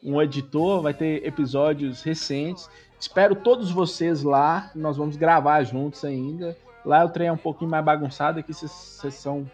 S3: um- editor, vai ter episódios recentes. Espero todos vocês lá. Nós vamos gravar juntos ainda. Lá o trem é um pouquinho mais bagunçado. Aqui vocês são.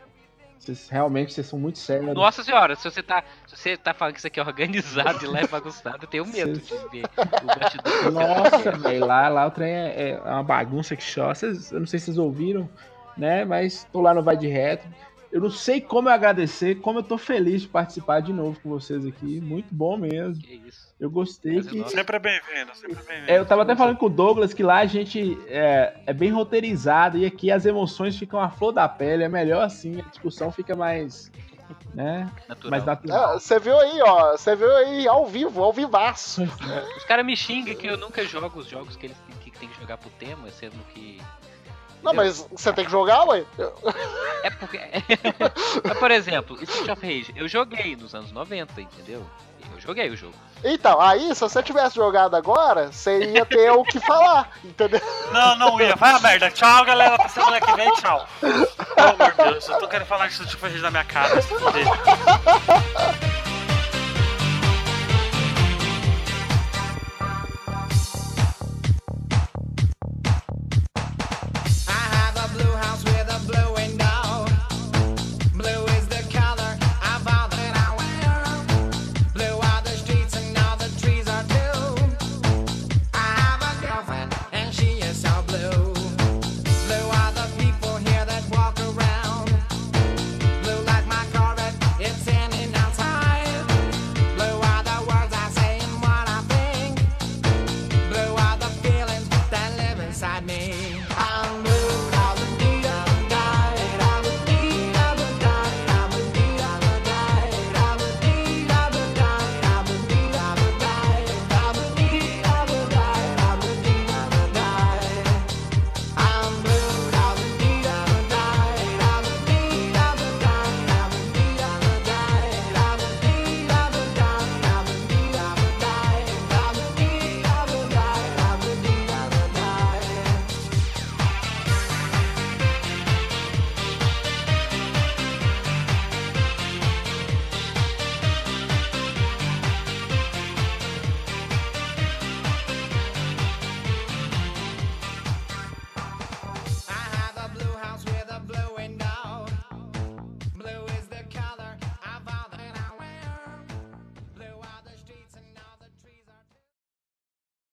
S3: Vocês realmente vocês são muito sérios.
S2: Nossa senhora, se você tá, se você tá falando que isso aqui é organizado e lá é bagunçado, eu tenho medo de ver o bastidor.
S3: Nossa, velho, lá, lá o trem é, é uma bagunça que chora. Vocês- eu não sei se vocês ouviram, né? Mas tô lá no Vai de Retro. Eu não sei como eu agradecer, como eu tô feliz de participar de novo com vocês aqui. Muito bom mesmo.
S2: Que isso.
S3: Eu gostei
S2: Mas
S3: que.
S2: nossa.
S1: Sempre é bem-vindo, sempre é bem-vindo.
S3: É, eu tava até falando com o Douglas que lá a gente é, é bem roteirizado e aqui as emoções ficam à flor da pele. É melhor assim, a discussão fica mais. né?
S2: Natural.
S3: Mais natural.
S5: É, Você viu aí, ó. Você viu aí ao vivo, ao vivaço.
S2: Os caras me xingam que eu nunca jogo os jogos que eles têm que, tem que jogar pro tema, sendo que.
S5: Não, mas você tem que jogar, ué.
S2: É porque. Mas, por exemplo, Street of Rage, eu joguei nos anos 90, entendeu? Eu joguei o jogo.
S5: Então, aí, se você tivesse jogado agora, você ia ter o que falar, entendeu?
S1: Não, não ia. Vai a merda. Tchau, galera. Até semana que vem. Tchau. Pelo amor de Deus. Eu tô querendo falar isso tipo na minha cara.